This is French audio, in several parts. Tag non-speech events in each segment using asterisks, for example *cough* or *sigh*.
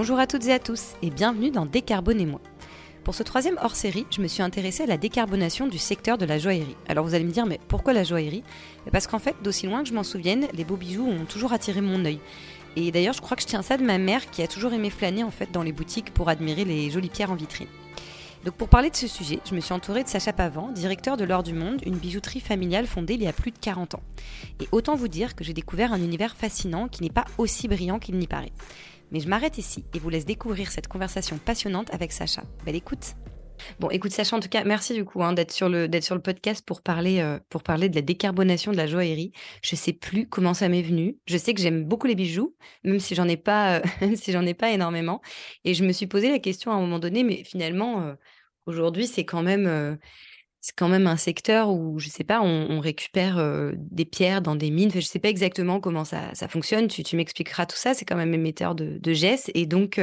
Bonjour à toutes et à tous et bienvenue dans Décarbonez-moi. Pour ce troisième hors-série, je me suis intéressée à la décarbonation du secteur de la joaillerie. Alors vous allez me dire, mais pourquoi la joaillerie? Parce qu'en fait, d'aussi loin que je m'en souvienne, les beaux bijoux ont toujours attiré mon œil. Et d'ailleurs, je crois que je tiens ça de ma mère qui a toujours aimé flâner en fait dans les boutiques pour admirer les jolies pierres en vitrine. Donc pour parler de ce sujet, je me suis entourée de Sacha Pavant, directeur de l'Or du Monde, une bijouterie familiale fondée il y a plus de 40 ans. Et autant vous dire que j'ai découvert un univers fascinant qui n'est pas aussi brillant qu'il n'y paraît. Mais je m'arrête ici et vous laisse découvrir cette conversation passionnante avec Sacha. Belle écoute Bon, écoute Sacha, en tout cas, merci du coup hein, d'être sur le sur le podcast pour parler euh, pour parler de la décarbonation de la joaillerie. Je sais plus comment ça m'est venu. Je sais que j'aime beaucoup les bijoux, même si j'en ai pas euh, *laughs* si ai pas énormément. Et je me suis posé la question à un moment donné, mais finalement euh, aujourd'hui c'est quand même c'est quand même un secteur où, je sais pas, on, récupère des pierres dans des mines. Je sais pas exactement comment ça, fonctionne. Tu, m'expliqueras tout ça. C'est quand même émetteur de, de gestes. Et donc,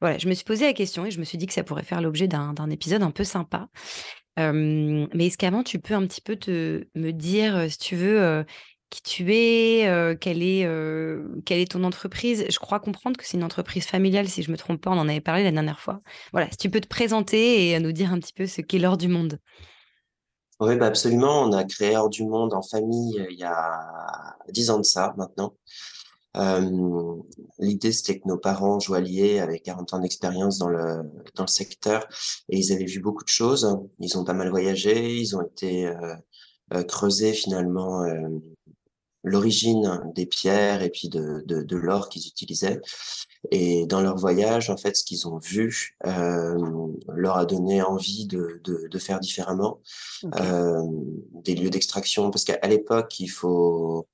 voilà, je me suis posé la question et je me suis dit que ça pourrait faire l'objet d'un épisode un peu sympa. mais est-ce qu'avant, tu peux un petit peu te, me dire, si tu veux, qui tu es, quelle, est, quelle est ton entreprise? Je crois comprendre que c'est une entreprise familiale, si je me trompe pas. On en avait parlé la dernière fois. Voilà, si tu peux te présenter et nous dire un petit peu ce qu'est l'or du monde. Oui, bah absolument. On a créé Hors du Monde en famille euh, il y a dix ans de ça maintenant. L'idée, c'était que nos parents joailliers avaient 40 ans d'expérience dans le, dans le secteur et ils avaient vu beaucoup de choses. Ils ont pas mal voyagé, ils ont été euh, euh creusés finalement l'origine des pierres et puis de, de, de l'or qu'ils utilisaient. Et dans leur voyage, en fait, ce qu'ils ont vu euh, leur a donné envie de, de, de faire différemment euh, des lieux d'extraction. Parce qu'à l'époque, il faut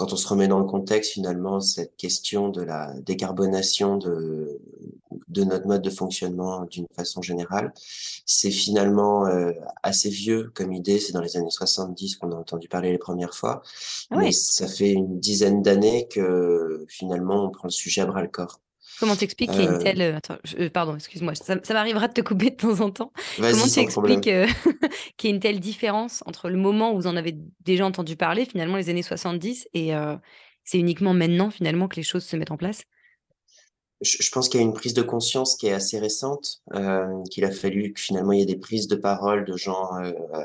quand on se remet dans le contexte, finalement, cette question de la décarbonation de, de notre mode de fonctionnement d'une façon générale, c'est finalement euh, assez vieux comme idée. C'est dans les années 70 qu'on a entendu parler les premières fois. Ah Mais ça fait une dizaine d'années que finalement, on prend le sujet à bras le corps. Comment t'expliques qu'il y a une euh. telle. Attends, euh, pardon, excuse-moi, ça, m'arrivera de te couper de temps en temps. Comment tu expliques euh, *laughs* qu'il y a une telle différence entre le moment où vous en avez déjà entendu parler, finalement, les années 70, et c'est uniquement maintenant, finalement, que les choses se mettent en place? Je, pense qu'il y a une prise de conscience qui est assez récente, qu'il a fallu que finalement il y ait des prises de parole de gens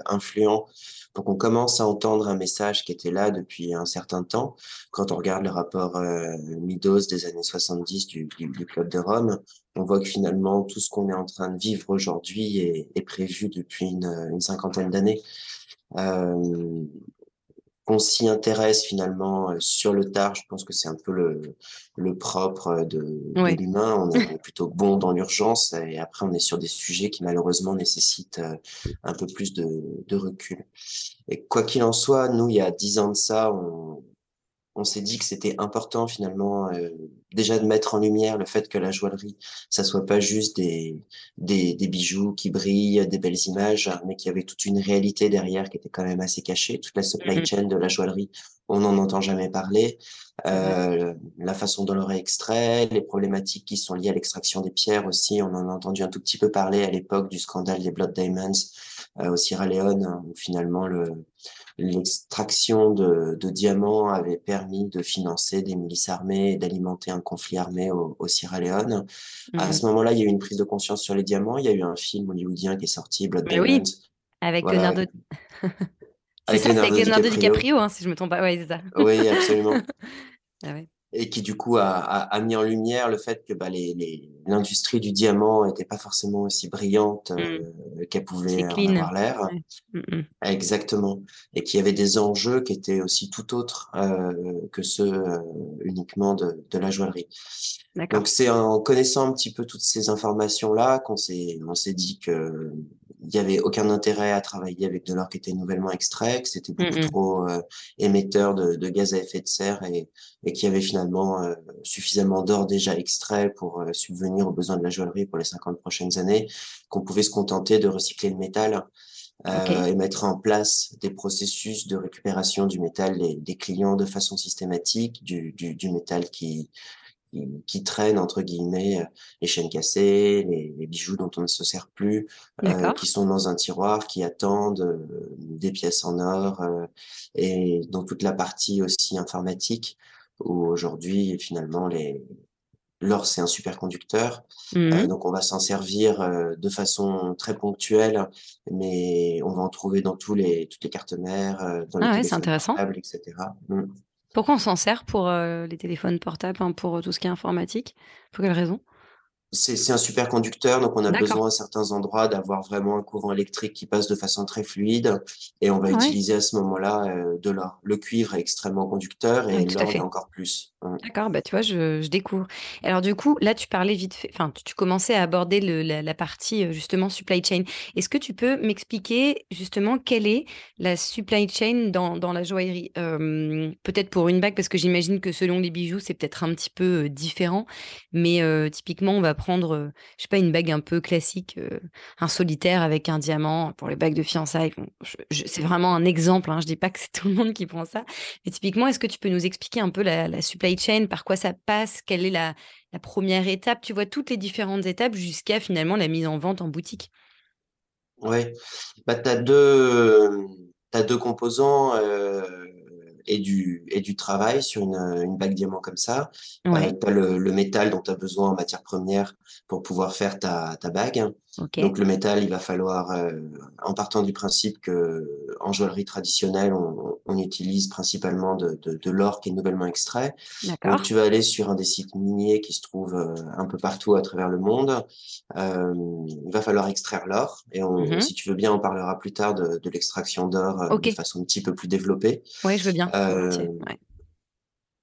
influents pour qu'on commence à entendre un message qui était là depuis un certain temps. Quand on regarde le rapport euh, Midos des années 70 du, du, Club de Rome, on voit que finalement tout ce qu'on est en train de vivre aujourd'hui est, prévu depuis une, une cinquantaine d'années. Euh, qu'on s'y intéresse finalement euh, sur le tard, je pense que c'est un peu le, le propre euh, de, de l'humain. On *laughs* est plutôt bon dans l'urgence et après on est sur des sujets qui malheureusement nécessitent euh, un peu plus de, de recul. Et quoi qu'il en soit, nous, il y a dix ans de ça, on, on s'est dit que c'était important finalement euh, déjà de mettre en lumière le fait que la joaillerie, ça soit pas juste des, des, des, bijoux qui brillent, des belles images, mais qu'il y avait toute une réalité derrière qui était quand même assez cachée. Toute la supply mm-hmm. chain de la joaillerie, on n'en entend jamais parler. Euh, la façon dont l'or est extrait, les problématiques qui sont liées à l'extraction des pierres aussi, on en a entendu un tout petit peu parler à l'époque du scandale des Blood Diamonds au Sierra Leone, où finalement le l'extraction de, de, diamants avait permis de financer des milices armées et d'alimenter un conflit armé au, au Sierra Leone. À mhm. ce moment-là, il y a eu une prise de conscience sur les diamants. Il y a eu un film hollywoodien qui est sorti, Blood Diamonds. Oui, avec Leonardo. *laughs* c'est ça, c'est Leonardo DiCaprio, hein, si je me trompe pas. Oui, c'est ça. Oui, absolument. *laughs* ah ouais et qui du coup a, a, mis en lumière le fait que bah, l'industrie du diamant n'était pas forcément aussi brillante mm. euh, qu'elle pouvait avoir l'air. Mm, mm. Exactement. Et qu'il y avait des enjeux qui étaient aussi tout autres euh, que ceux euh, uniquement de, de la joaillerie. Donc c'est en connaissant un petit peu toutes ces informations-là qu'on s'est on s'est dit que il y avait aucun intérêt à travailler avec de l'or qui était nouvellement extrait, que c'était beaucoup trop euh, émetteur de, de, gaz à effet de serre et, et qu'il y avait finalement euh, suffisamment d'or déjà extrait pour euh, subvenir aux besoins de la joaillerie pour les 50 prochaines années, qu'on pouvait se contenter de recycler le métal. Euh, et mettre en place des processus de récupération du métal des, des clients de façon systématique, du, du, du métal qui, qui, traînent entre guillemets euh, les chaînes cassées, les, bijoux dont on ne se sert plus, euh, qui sont dans un tiroir, qui attendent euh, des pièces en or et dans toute la partie aussi informatique où aujourd'hui finalement les l'or, c'est un superconducteur. Mmh donc, on va s'en servir de façon très ponctuelle, mais on va en trouver dans tous les, toutes les cartes mères, dans les Ah ouais, c'est téléphones intéressant. portables, etc. Mmh. Pourquoi on s'en sert pour les téléphones portables, hein, pour tout ce qui est informatique? Pour quelle raison? C'est un superconducteur, donc on a besoin à certains endroits d'avoir vraiment un courant électrique qui passe de façon très fluide et on va ouais, utiliser à ce moment-là euh, de l'or. Le cuivre est extrêmement conducteur oui, et à l'or encore plus. D'accord, bah, tu vois, je je découvre. Alors du coup, là, tu parlais vite fait enfin, tu tu commençais à aborder le la la partie, heu, justement supply chain. Est-ce que tu peux m'expliquer justement quelle est la supply chain dans dans la joaillerie? Hem, peut-être pour une bague, parce que j'imagine que selon les bijoux, c'est peut-être un petit peu, différent. Mais, typiquement, on va prendre, heu, je sais pas, une bague un peu classique, heu, un solitaire avec un diamant pour les bagues de fiançailles. C'est vraiment un exemple, hein, je dis pas que c'est tout le monde qui prend ça. Et typiquement, est-ce que tu peux nous expliquer un peu la supply chain, par quoi ça passe? Quelle est la 1 étape? Tu vois, toutes les différentes étapes jusqu'à finalement la mise en vente en boutique. Ouais, bah, tu as 2, t'as 2 composants, heu, et du et du travail sur une, une bague diamant comme ça. Heu, Ouais, tu as le le métal dont tu as besoin en matière première pour pouvoir faire ta ta bague. OK, Donc le métal, il va falloir, heu, en partant du principe qu'en joaillerie traditionnelle, on on utilise principalement de de de l'or qui est nouvellement extrait. Donc tu vas aller sur un des sites miniers qui se trouvent, heu, un peu partout à travers le monde. Il va falloir extraire l'or et on Mmh si tu veux bien, on parlera plus tard de de l'extraction d'or, heu, de façon un petit peu plus développée. Ouais, je veux bien, ouais.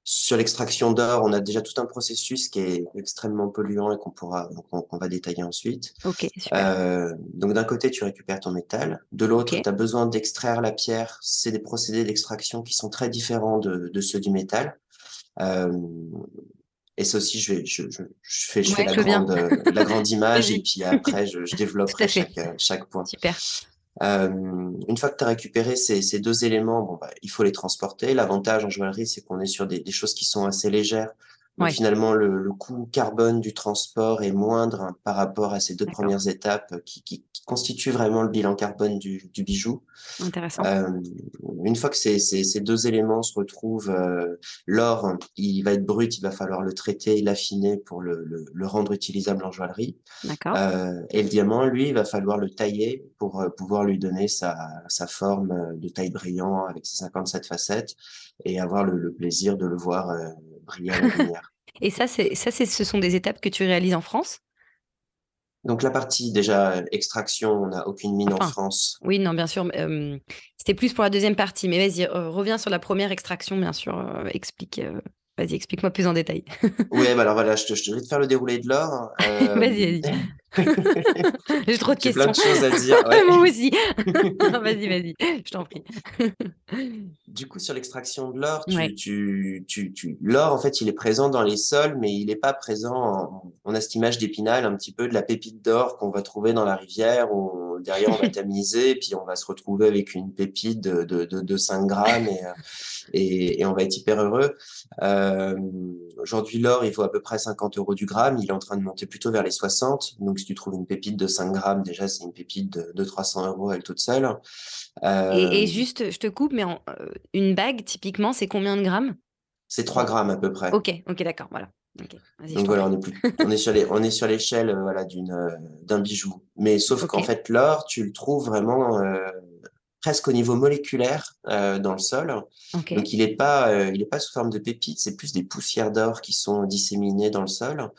Sur l'extraction d'or, on a déjà tout un processus qui est extrêmement polluant et qu'on pourra qu'on va détailler ensuite. OK, super. Heu, donc d'un côté, tu récupères ton métal, de l'autre, OK. tu as besoin d'extraire la pierre. C'est des procédés d'extraction qui sont très différents de de ceux du métal. Hem et ça aussi, je vais je je je fais je fais Ouais, la grande, la grande *laughs* image et puis après je développerai chaque, chaque point. Super. Hem, une fois que tu as récupéré ces 2 éléments, bon, bah, il faut les transporter. L'avantage en joaillerie, c'est qu'on est sur des choses qui sont assez légères. Donc Ouais, finalement, le le coût carbone du transport est moindre hein, par rapport à ces 2 d'accord. premières étapes qui qui qui constituent vraiment le bilan carbone du du bijou. Intéressant. Hem, une fois que ces ces ces 2 éléments se retrouvent, heu, l'or, il va être brut, il va falloir le traiter l'affiner pour le le le rendre utilisable en joaillerie. D'accord. Heu et le diamant, lui, il va falloir le tailler pour, heu, pouvoir lui donner sa sa forme, heu, de taille brillant avec ses 57 facettes et avoir le le plaisir de le voir, briller à la lumière. *laughs* Et ça, c'est ça, c'est ce sont des étapes que tu réalises en France? Donc la partie déjà, extraction, on n'a aucune mine en France. oui, non, bien sûr, hem, c'était plus pour la deuxième partie, mais vas-y, heu, reviens sur la première extraction, bien sûr, heu, explique, vas-y, explique-moi plus en détail. Bah, *laughs* alors voilà, je te je vais te faire le déroulé de l'or. Hem, *laughs* Vas-y, vas-y. *laughs* J'ai trop de j'ai plein questions. de choses à dire, ouais. *laughs* Moi *laughs* aussi. Vas-y, vas-y, je t'en prie. Du coup, sur l'extraction de l'or, tu Ouais, tu tu tu l'or, en fait, il est présent dans les sols, mais il est pas présent en on a cette image d'Épinal un petit peu de la pépite d'or qu'on va trouver dans la rivière où derrière on va tamiser, puis on va se retrouver avec une pépite de de de de 5 grammes et heu et et on va être hyper heureux. Hem, aujourd'hui, l'or, il vaut à peu près 50 euros du gramme. Il est en train de monter plutôt vers les 60. Donc si tu trouves une pépite de 5 grammes, déjà, c'est une pépite de de 300 euros elle toute seule. et et juste, je te coupe, mais en heu, une bague, typiquement, c'est combien de grammes? c'est 3 Pour grammes à peu près. OK, OK, d'accord, voilà. Donc voilà, on est plus on est sur les on est sur l'échelle, voilà, d'une, d'un bijou. Mais sauf qu'en OK, fait, l'or, tu le trouves vraiment, presque au niveau moléculaire, heu, dans le sol. Donc il est pas, heu, il est pas sous forme de pépites, c'est plus des poussières d'or qui sont disséminées dans le sol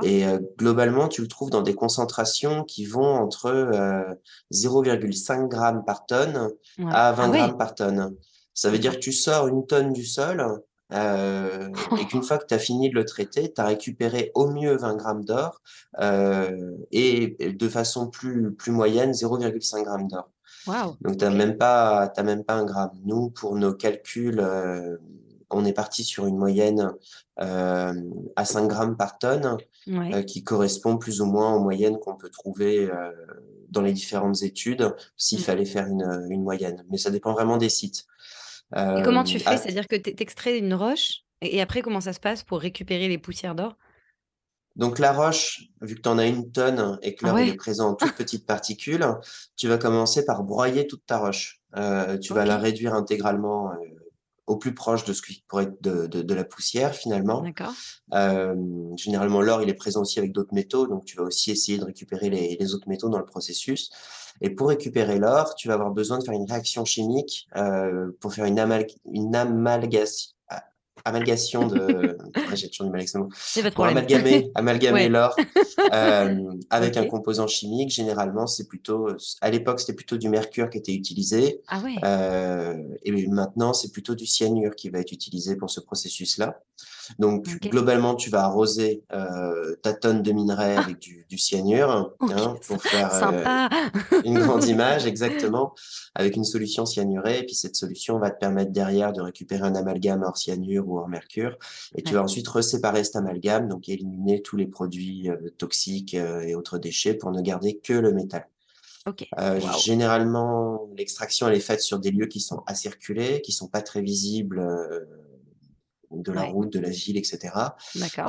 et heu, globalement, tu le trouves dans des concentrations qui vont entre, heu, 0,5 grammes par tonne Ouais. à Ah 20 ouais! grammes par tonne. Ça veut dire que tu sors une tonne du sol, heu *laughs* et qu'une fois que tu as fini de le traiter, tu as récupéré au mieux 20 grammes d'or, et et de façon plus plus moyenne 0,5 grammes d'or. Donc tu as OK. même pas tu même pas un gramme. Nous, pour nos calculs, heu, on est parti sur une moyenne, hem, à 5 grammes par tonne, Ouais. heu, qui correspond plus ou moins aux moyennes qu'on peut trouver, dans les différentes études, s'il Mmh fallait faire une, une moyenne. Mais ça dépend vraiment des sites. et comment tu fais? C'est-à-dire que tu extrais une roche et après comment ça se passe pour récupérer les poussières d'or? Donc la roche, vu que tu en as une tonne et que Ah l'or, est présent en toutes *laughs* petites particules, tu vas commencer par broyer toute ta roche. Heu, tu vas la réduire intégralement, heu au plus proche de ce qui pourrait être de, de, de la poussière finalement. D'accord. Euh, généralement, l'or, il est présent aussi avec d'autres métaux, donc tu vas aussi essayer de récupérer les, les, autres métaux dans le processus. Et pour récupérer l'or, tu vas avoir besoin de faire une réaction chimique euh, pour faire une, amal une amalgation amalgation de. *laughs* J'ai toujours du mal avec ce mot. Pour amalgamer, *laughs* amalgamer l'or euh, avec un composant chimique, généralement, c'est plutôt. À l'époque, c'était plutôt du mercure qui était utilisé. Ah ouais. euh, et maintenant, c'est plutôt du cyanure qui va être utilisé pour ce processus-là. Donc, okay. globalement, tu vas arroser euh, ta tonne de minerai ah. avec du, du cyanure okay. hein, pour faire euh, une grande *laughs* image, exactement, avec une solution cyanurée. Et puis, cette solution va te permettre derrière de récupérer un amalgame hors cyanure ou hors mercure. Et tu ouais. vas ensuite reséparer cet amalgame, donc éliminer tous les produits euh, toxiques euh, et autres déchets pour ne garder que le métal. Okay. Euh, wow. Généralement, l'extraction elle est faite sur des lieux qui sont assez reculés, qui sont pas très visibles euh, de la Ouais. route, de la ville, etc.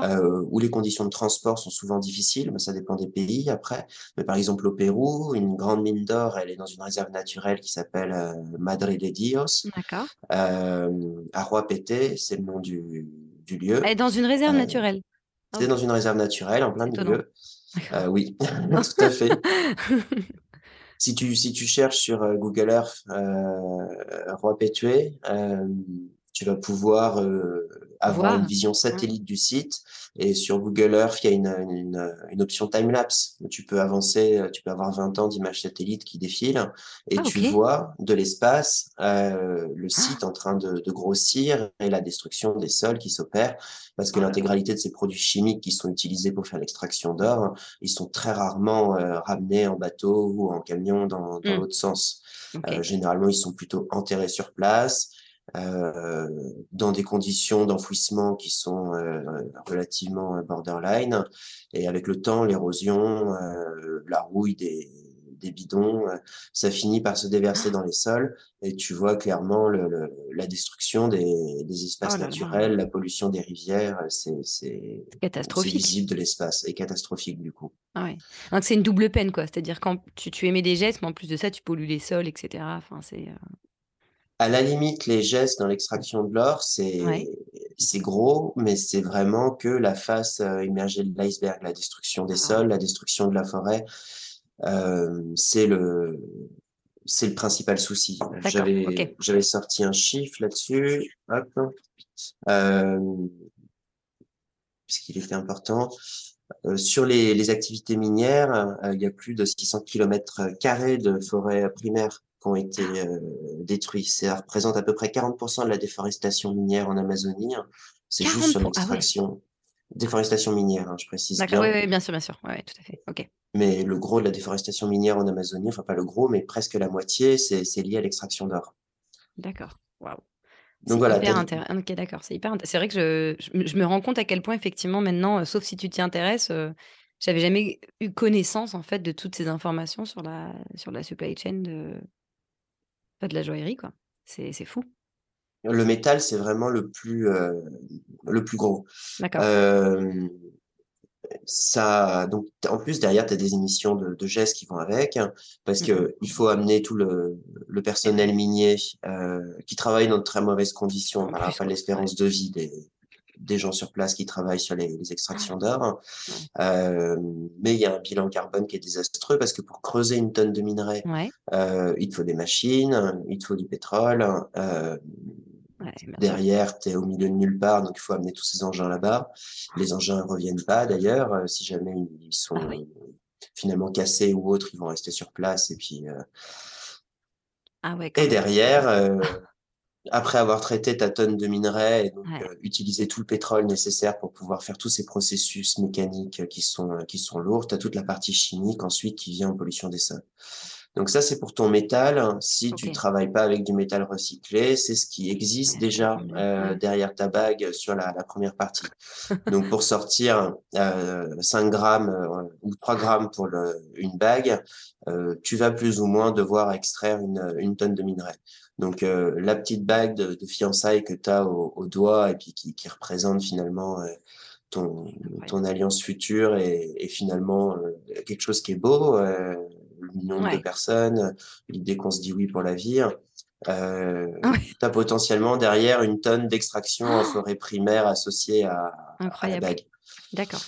Euh, où les conditions de transport sont souvent difficiles, mais ça dépend des pays après. Mais par exemple au Pérou, une grande mine d'or, elle est dans une réserve naturelle qui s'appelle euh, Madre de Dios. D'accord. Euh, à Roapete, c'est le nom du, du lieu. Elle est dans une réserve Euh, naturelle. C'est Ok. dans une réserve naturelle, en plein C'est milieu. Oui, *laughs* tout à fait. *laughs* Si tu, si tu cherches sur Google Earth euh, Roi Pétué, euh, tu vas pouvoir euh, avoir Voir. une vision satellite du site. Et sur Google Earth, il y a une, une, une option time-lapse. Tu peux avancer, tu peux avoir 20 ans d'images satellites qui défilent et Ah, tu vois de l'espace euh, le Ah. site en train de, de grossir et la destruction des sols qui s'opère parce que là. l'intégralité de ces produits chimiques qui sont utilisés pour faire l'extraction d'or, ils sont très rarement euh, ramenés en bateau ou en camion dans, dans Hmm. l'autre sens. Euh, généralement, ils sont plutôt enterrés sur place, euh, dans des conditions d'enfouissement qui sont euh, relativement borderline. Et avec le temps, l'érosion, euh, la rouille des, des bidons, euh, ça finit par se déverser dans les sols. Et tu vois clairement le, le- la destruction des, des espaces Oh là là. naturels, la pollution des rivières. C'est Catastrophique. visible de l'espace et catastrophique du coup. Ah ouais. Donc c'est une double peine, quoi. C'est-à-dire quand tu, tu émets des gestes, mais en plus de ça, tu pollues les sols, etc. Enfin, c'est. À la limite, les gestes dans l'extraction de l'or, c'est Ouais. c'est gros, mais c'est vraiment que la face euh, immergée de l'iceberg, la destruction des Ah. sols, la destruction de la forêt, euh, c'est le c'est le principal souci. J'avais j'avais sorti un chiffre là-dessus, euh, puisqu'il était important. Euh, sur les, les activités minières, euh, il y a plus de 600 kilomètres carrés de forêts primaires qui ont été euh, détruits. Ça représente à peu près 40% de la déforestation minière en Amazonie. C'est juste 40 sur. Ah ouais. l'extraction. Déforestation minière, hein, je précise D'accord. Oui, bien. oui, bien sûr, bien sûr. Ouais, tout à fait. Ok. Mais le gros de la déforestation minière en Amazonie, enfin pas le gros, mais presque la moitié, c'est c'est lié à l'extraction d'or. D'accord. Waouh. Donc C'est voilà, hyper. Ok, d'accord. C'est hyper. int- C'est vrai que je, je, me je me rends compte à quel point, effectivement, maintenant, euh, sauf si tu t'y intéresses, euh, j'avais jamais eu connaissance, en fait, de toutes ces informations sur la, sur la supply chain de, de la joaillerie, quoi. C'est c'est fou. le métal, c'est vraiment le plus, euh, le plus gros. D'accord. Euh, ça, donc, en plus, derrière, tu as des émissions de, de gestes qui vont avec, hein, parce Mhm. que il faut amener tout le, le personnel minier euh, qui travaille dans de très mauvaises conditions. Pas de quoi. Ouais. l'espérance de vie des, des gens sur place qui travaillent sur les, les extractions d'or. Ouais. Euh, mais il y a un bilan carbone qui est désastreux parce que pour creuser une tonne de minerai, Ouais. euh, il te faut des machines, il te faut du pétrole. Euh, Ouais, sûr. derrière, tu es au milieu de nulle part, donc il faut amener tous ces engins là-bas. Les engins ne reviennent pas d'ailleurs. euh, si jamais ils sont Ah oui. finalement cassés ou autres, ils vont rester sur place. Et puis, euh, Ah ouais, et derrière, euh, *laughs* après avoir traité ta tonne de minerai et donc Ouais. euh, utiliser tout le pétrole nécessaire pour pouvoir faire tous ces processus mécaniques qui sont euh, qui sont lourds, tu as toute la partie chimique ensuite qui vient en pollution des sols. Donc ça, c'est pour ton métal. Si tu Ok. travailles pas avec du métal recyclé, c'est ce qui existe déjà euh, derrière ta bague sur la, la première partie. *laughs* Donc pour sortir euh, 5 grammes euh, ou 3 grammes pour le, une bague, euh, tu vas plus ou moins devoir extraire une, une tonne de minerai. Donc euh, la petite bague de, de fiançailles que tu as au, au doigt et puis qui, qui représente finalement euh, ton, ton alliance future et, et finalement euh, quelque chose qui est beau, euh, le nombre de personnes, l'idée qu'on se dit oui pour la vie. euh, tu as potentiellement derrière une tonne d'extraction en forêt primaire associée à, à la bague. D'accord.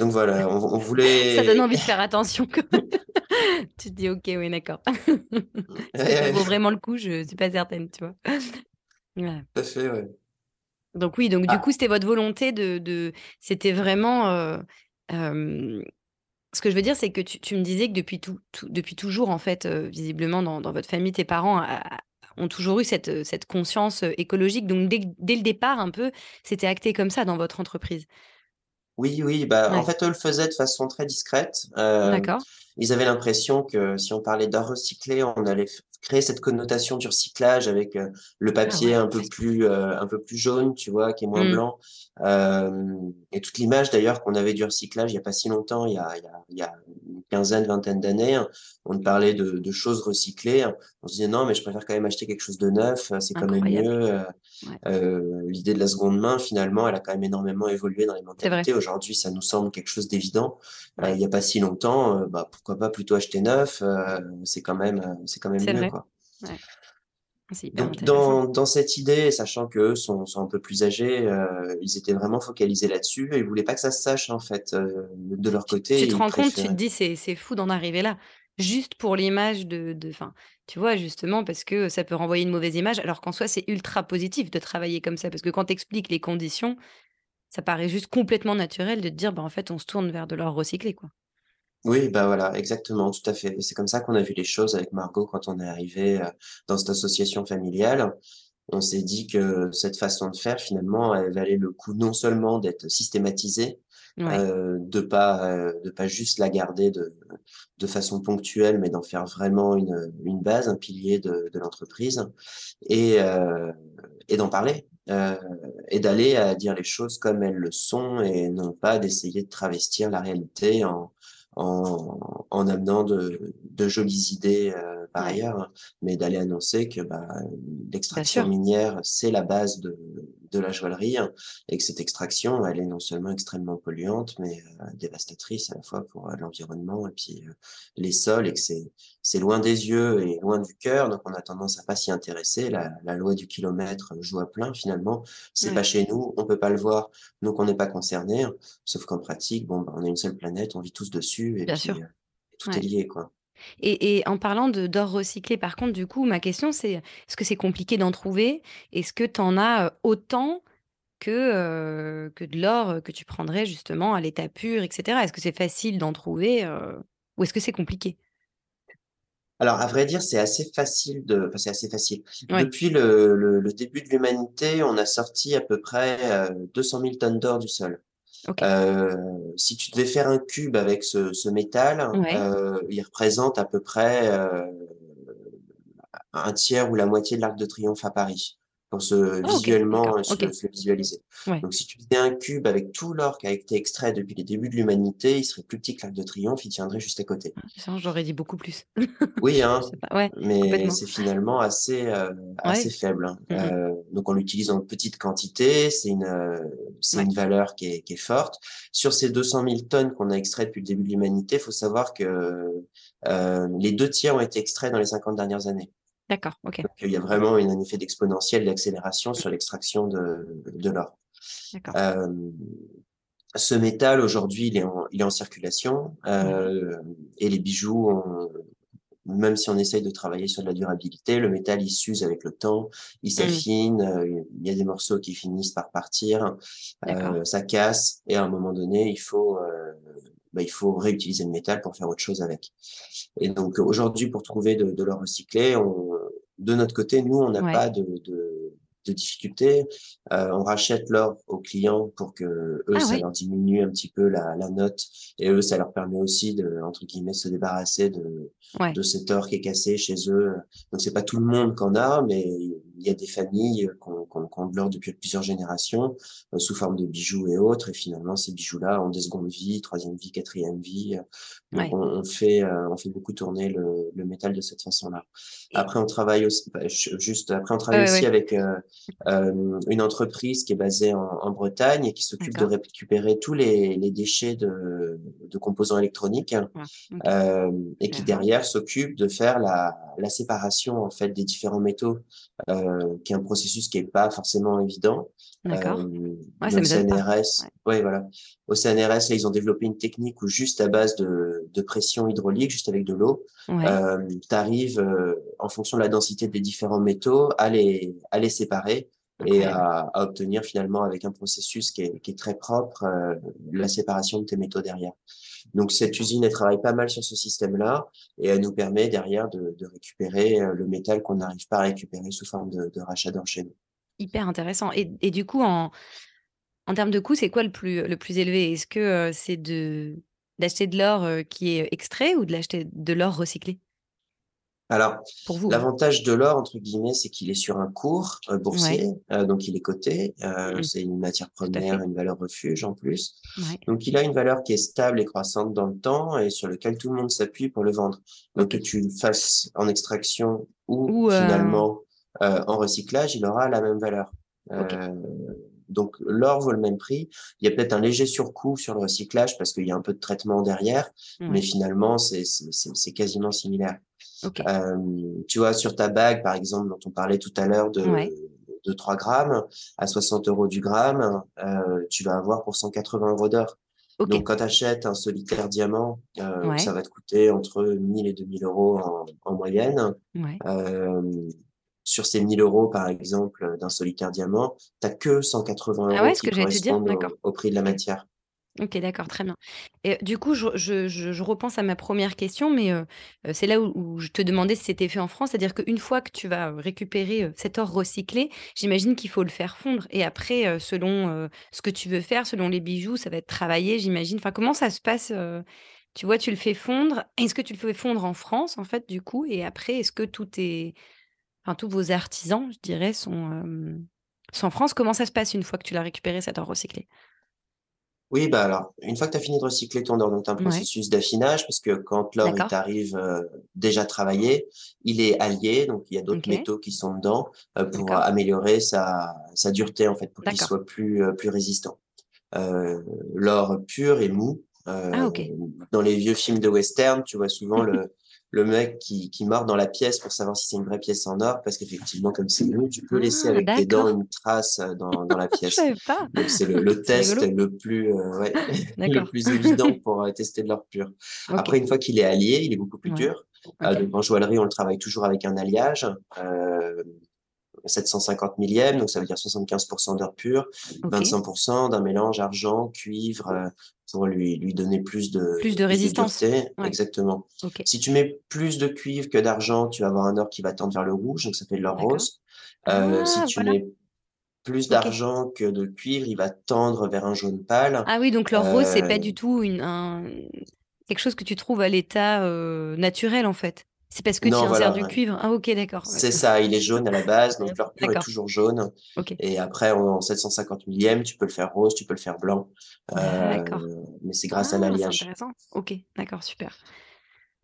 Donc voilà, on, *laughs* voulait. Ça donne envie de faire attention. *laughs* tu te dis, ok, oui, d'accord. *laughs* ça, vaut vraiment le coup, je ne suis pas certaine, tu vois. *laughs* Tout à fait, ouais. Donc oui, donc du ah. coup, c'était votre volonté de... de... C'était vraiment... Euh, euh, ce que je veux dire, c'est que tu, tu, me disais que depuis, tout, depuis toujours, en fait, euh, visiblement, dans, dans, votre famille, tes parents ont toujours eu cette, cette conscience écologique. Donc dès, dès le départ, un peu, c'était acté comme ça dans votre entreprise? Oui, oui, bah, en fait, eux le faisaient de façon très discrète. D'accord. Ils avaient l'impression que si on parlait d'art recyclé, on allait créer cette connotation du recyclage avec euh, le ah papier un peu plus euh, un peu plus jaune, tu vois, qui est moins mmh. blanc. Euh, et toute l'image d'ailleurs qu'on avait du recyclage il y a pas si longtemps, il y a, il y a, il y a une quinzaine, vingtaine d'années, hein, on parlait de, de, choses recyclées. On se disait non, mais je préfère quand même acheter quelque chose de neuf, c'est quand même mieux. Euh, L'idée de la seconde main, finalement, elle a quand même énormément évolué dans les mentalités. Aujourd'hui, ça nous semble quelque chose d'évident. il y a pas si longtemps, bah, pourquoi pas plutôt acheter neuf C'est quand même c'est quand même mieux. Donc, dans, dans, cette idée, sachant qu'eux sont, sont un peu plus âgés, euh, ils étaient vraiment focalisés là-dessus et ils voulaient pas que ça se sache en fait euh, de leur côté. Tu, te rends compte, tu te dis c'est, c'est fou d'en arriver là, juste pour l'image de, de fin, tu vois justement parce que ça peut renvoyer une mauvaise image, alors qu'en soi c'est ultra positif de travailler comme ça parce que quand tu expliques les conditions, ça paraît juste complètement naturel de te dire bah en fait on se tourne vers de l'or recyclé quoi. Oui, bah voilà, exactement, tout à fait. C'est comme ça qu'on a vu les choses avec Margot quand on est arrivé euh, dans cette association familiale. On s'est dit que cette façon de faire, finalement, elle valait le coup non seulement d'être systématisée, euh, de pas euh, de pas juste la garder de de façon ponctuelle, mais d'en faire vraiment une une base, un pilier de de l'entreprise, et euh, et d'en parler. Euh, et d'aller à dire les choses comme elles le sont et non pas d'essayer de travestir la réalité en, en, en amenant de, de, jolies idées euh, par ailleurs, hein, mais d'aller annoncer que bah, l'extraction minière, c'est la base de, de la joaillerie hein, et que cette extraction, elle est non seulement extrêmement polluante, mais euh, dévastatrice à la fois pour euh, l'environnement et puis les sols et que c'est c'est loin des yeux et loin du cœur, donc on a tendance à pas s'y intéresser. La, la, loi du kilomètre joue à plein finalement. C'est pas chez nous, on peut pas le voir, donc on n'est pas concerné. Hein. Sauf qu'en pratique, bon, bah, on a une seule planète, on vit tous dessus et Bien sûr. Euh, tout est lié, quoi. Et, et, en parlant d'or recyclé, par contre, du coup, ma question c'est est-ce que c'est compliqué d'en trouver? Est-ce que tu en as autant que, euh, que de l'or que tu prendrais justement à l'état pur, etc. Est-ce que c'est facile d'en trouver ou est-ce que c'est compliqué? Alors, à vrai dire, c'est assez facile de, enfin, c'est assez facile. Depuis le, le, début de l'humanité, on a sorti à peu près 200 000 tonnes d'or du sol. Euh, si tu devais faire un cube avec ce, ce métal, euh, il représente à peu près euh, un tiers ou la moitié de l'Arc de Triomphe à Paris pour se ah, visuellement se, visualiser. Donc si tu faisais un cube avec tout l'or qui a été extrait depuis les débuts de l'humanité, il serait plus petit que l'Arc de Triomphe, il tiendrait juste à côté. Ah, j'aurais dit beaucoup plus. oui, *laughs* hein, mais c'est finalement assez euh, assez faible. Hein. Euh, donc on l'utilise en petite quantité, c'est une euh, c'est une valeur qui est, qui est forte. Sur ces 200 000 tonnes qu'on a extraites depuis le début de l'humanité, il faut savoir que les deux tiers ont été extraits dans les 50 dernières années. D'accord, ok. Donc, il y a vraiment un effet d'exponentiel d'accélération sur l'extraction de, de l'or. Euh, ce métal, aujourd'hui, il, est en, il est en circulation euh, et les bijoux, même si on essaye de travailler sur de la durabilité, le métal, il s'use avec le temps, il mmh. s'affine, euh, il y a des morceaux qui finissent par partir, euh, ça casse et à un moment donné, il faut bah, il faut réutiliser le métal pour faire autre chose avec. Et donc aujourd'hui, pour trouver de, de l'or recyclé, on, de notre côté, nous, on n'a pas de, de, de difficultés. Euh, on rachète l'or aux clients pour que eux, ah ça leur diminue un petit peu la, la, note et eux, ça leur permet aussi de entre guillemets se débarrasser de de cet or qui est cassé chez eux. Donc c'est pas tout le monde qu'en a, mais il y a des familles ont, ont de l'or depuis plusieurs générations, sous forme de bijoux et autres. Et finalement, ces bijoux-là ont des secondes vies, troisième vie, quatrième vie. Donc, on, fait, on fait beaucoup tourner le, le métal de cette façon-là. Après, on travaille aussi, bah, juste après, on travaille aussi avec une entreprise qui est basée en, en Bretagne et qui s'occupe de récupérer tous les, les déchets de, de composants électroniques euh, et qui derrière s'occupe de faire la, la, séparation en fait des différents métaux, euh, qui est un processus qui est pas forcément évident. D'accord. Euh, ouais, CNRS, ouais. voilà. Au CNRS, là, ils ont développé une technique où juste à base de, de pression hydraulique, juste avec de l'eau, euh, tu arrives euh, en fonction de la densité des différents métaux à les à les séparer et à, à, obtenir finalement avec un processus qui est, qui est très propre euh, la séparation de tes métaux derrière. Donc cette usine, elle travaille pas mal sur ce système-là et elle nous permet derrière de, récupérer euh, le métal qu'on n'arrive pas à récupérer sous forme de, rachat d'enchaînement. Hyper intéressant. Et, du coup, en, termes de coût, c'est quoi le plus, le plus élevé? Est-ce que euh, c'est d'acheter de l'or qui est extrait ou de l'acheter de l'or recyclé? Alors, l'avantage de l'or, entre guillemets, c'est qu'il est sur un cours euh, boursier, euh, donc il est coté. Euh, mmh. C'est une matière première, une valeur refuge en plus. Donc, il a une valeur qui est stable et croissante dans le temps et sur lequel tout le monde s'appuie pour le vendre. Donc, que tu le fasses en extraction ou, finalement en recyclage, il aura la même valeur. Donc l'or vaut le même prix. Il y a peut-être un léger surcoût sur le recyclage parce qu'il y a un peu de traitement derrière, mais finalement c'est quasiment similaire. Euh, tu vois, sur ta bague, par exemple, dont on parlait tout à l'heure de, de 3 grammes, à 60 euros du gramme, euh, tu vas avoir pour 180 euros d'or. Donc, quand tu achètes un solitaire diamant, euh, ça va te coûter entre 1000 et 2000 euros en, en moyenne. Sur ces 1000 euros, par exemple, d'un solitaire diamant, tu n'as que 180 ah euros qui correspondent au, prix de la matière. OK, d'accord, très bien. Et du coup, je je je repense à ma première question, mais c'est là où je te demandais si c'était fait en France. C'est-à-dire qu'une fois que tu vas, récupérer, cet or recyclé, j'imagine qu'il faut le faire fondre et après, selon, ce que tu veux faire, selon les bijoux, ça va être travaillé, j'imagine. Enfin, comment ça se passe, Tu vois, tu le fais fondre. Est-ce que tu le fais fondre en France, en fait, du coup? Et après, est-ce que tout est enfin, tous vos artisans, je dirais, sont, sont en France? Comment ça se passe une fois que tu l'as récupéré, cet or recyclé? Oui, bah alors, une fois que tu as fini de recycler ton or, donc un processus d'affinage, parce que quand l'or t'arrive euh, déjà travaillé, il est allié, donc il y a d'autres métaux qui sont dedans euh, pour améliorer sa, sa dureté en fait, pour qu'il soit plus euh, plus résistant. l'or pur et mou. Ah, dans les vieux films de western, tu vois souvent *laughs* le le mec qui, qui mord dans la pièce pour savoir si c'est une vraie pièce en or, parce qu'effectivement, comme c'est mou, tu peux laisser ah, avec tes dents une trace euh, dans, dans la *laughs* pièce. Donc c'est le, le test le plus, euh, ouais, *laughs* le plus évident pour euh, tester de l'or pur. *laughs* Après, une fois qu'il est allié, il est beaucoup plus dur. donc en joaillerie, on le travaille toujours avec un alliage. Euh, 750 millième, donc ça veut dire 75% d'or pur, 25% d'un mélange argent, cuivre, pour lui, lui donner plus de, plus de résistance. Exactement. Si tu mets plus de cuivre que d'argent, tu vas avoir un or qui va tendre vers le rouge, donc ça fait de l'or rose. Euh, si ah, tu mets plus d'argent que de cuivre, il va tendre vers un jaune pâle. Ah oui, donc l'or rose, c'est pas euh, du tout une, un... quelque chose que tu trouves à l'état euh, naturel en fait. C'est parce que tu insères du cuivre. Ah, ok, d'accord. C'est ça, il est jaune à la base, donc l'or pur est toujours jaune. Et après, en 750 millième, tu peux le faire rose, tu peux le faire blanc. Euh, mais c'est grâce à ah, l'alliage. intéressant. Ok, d'accord, super.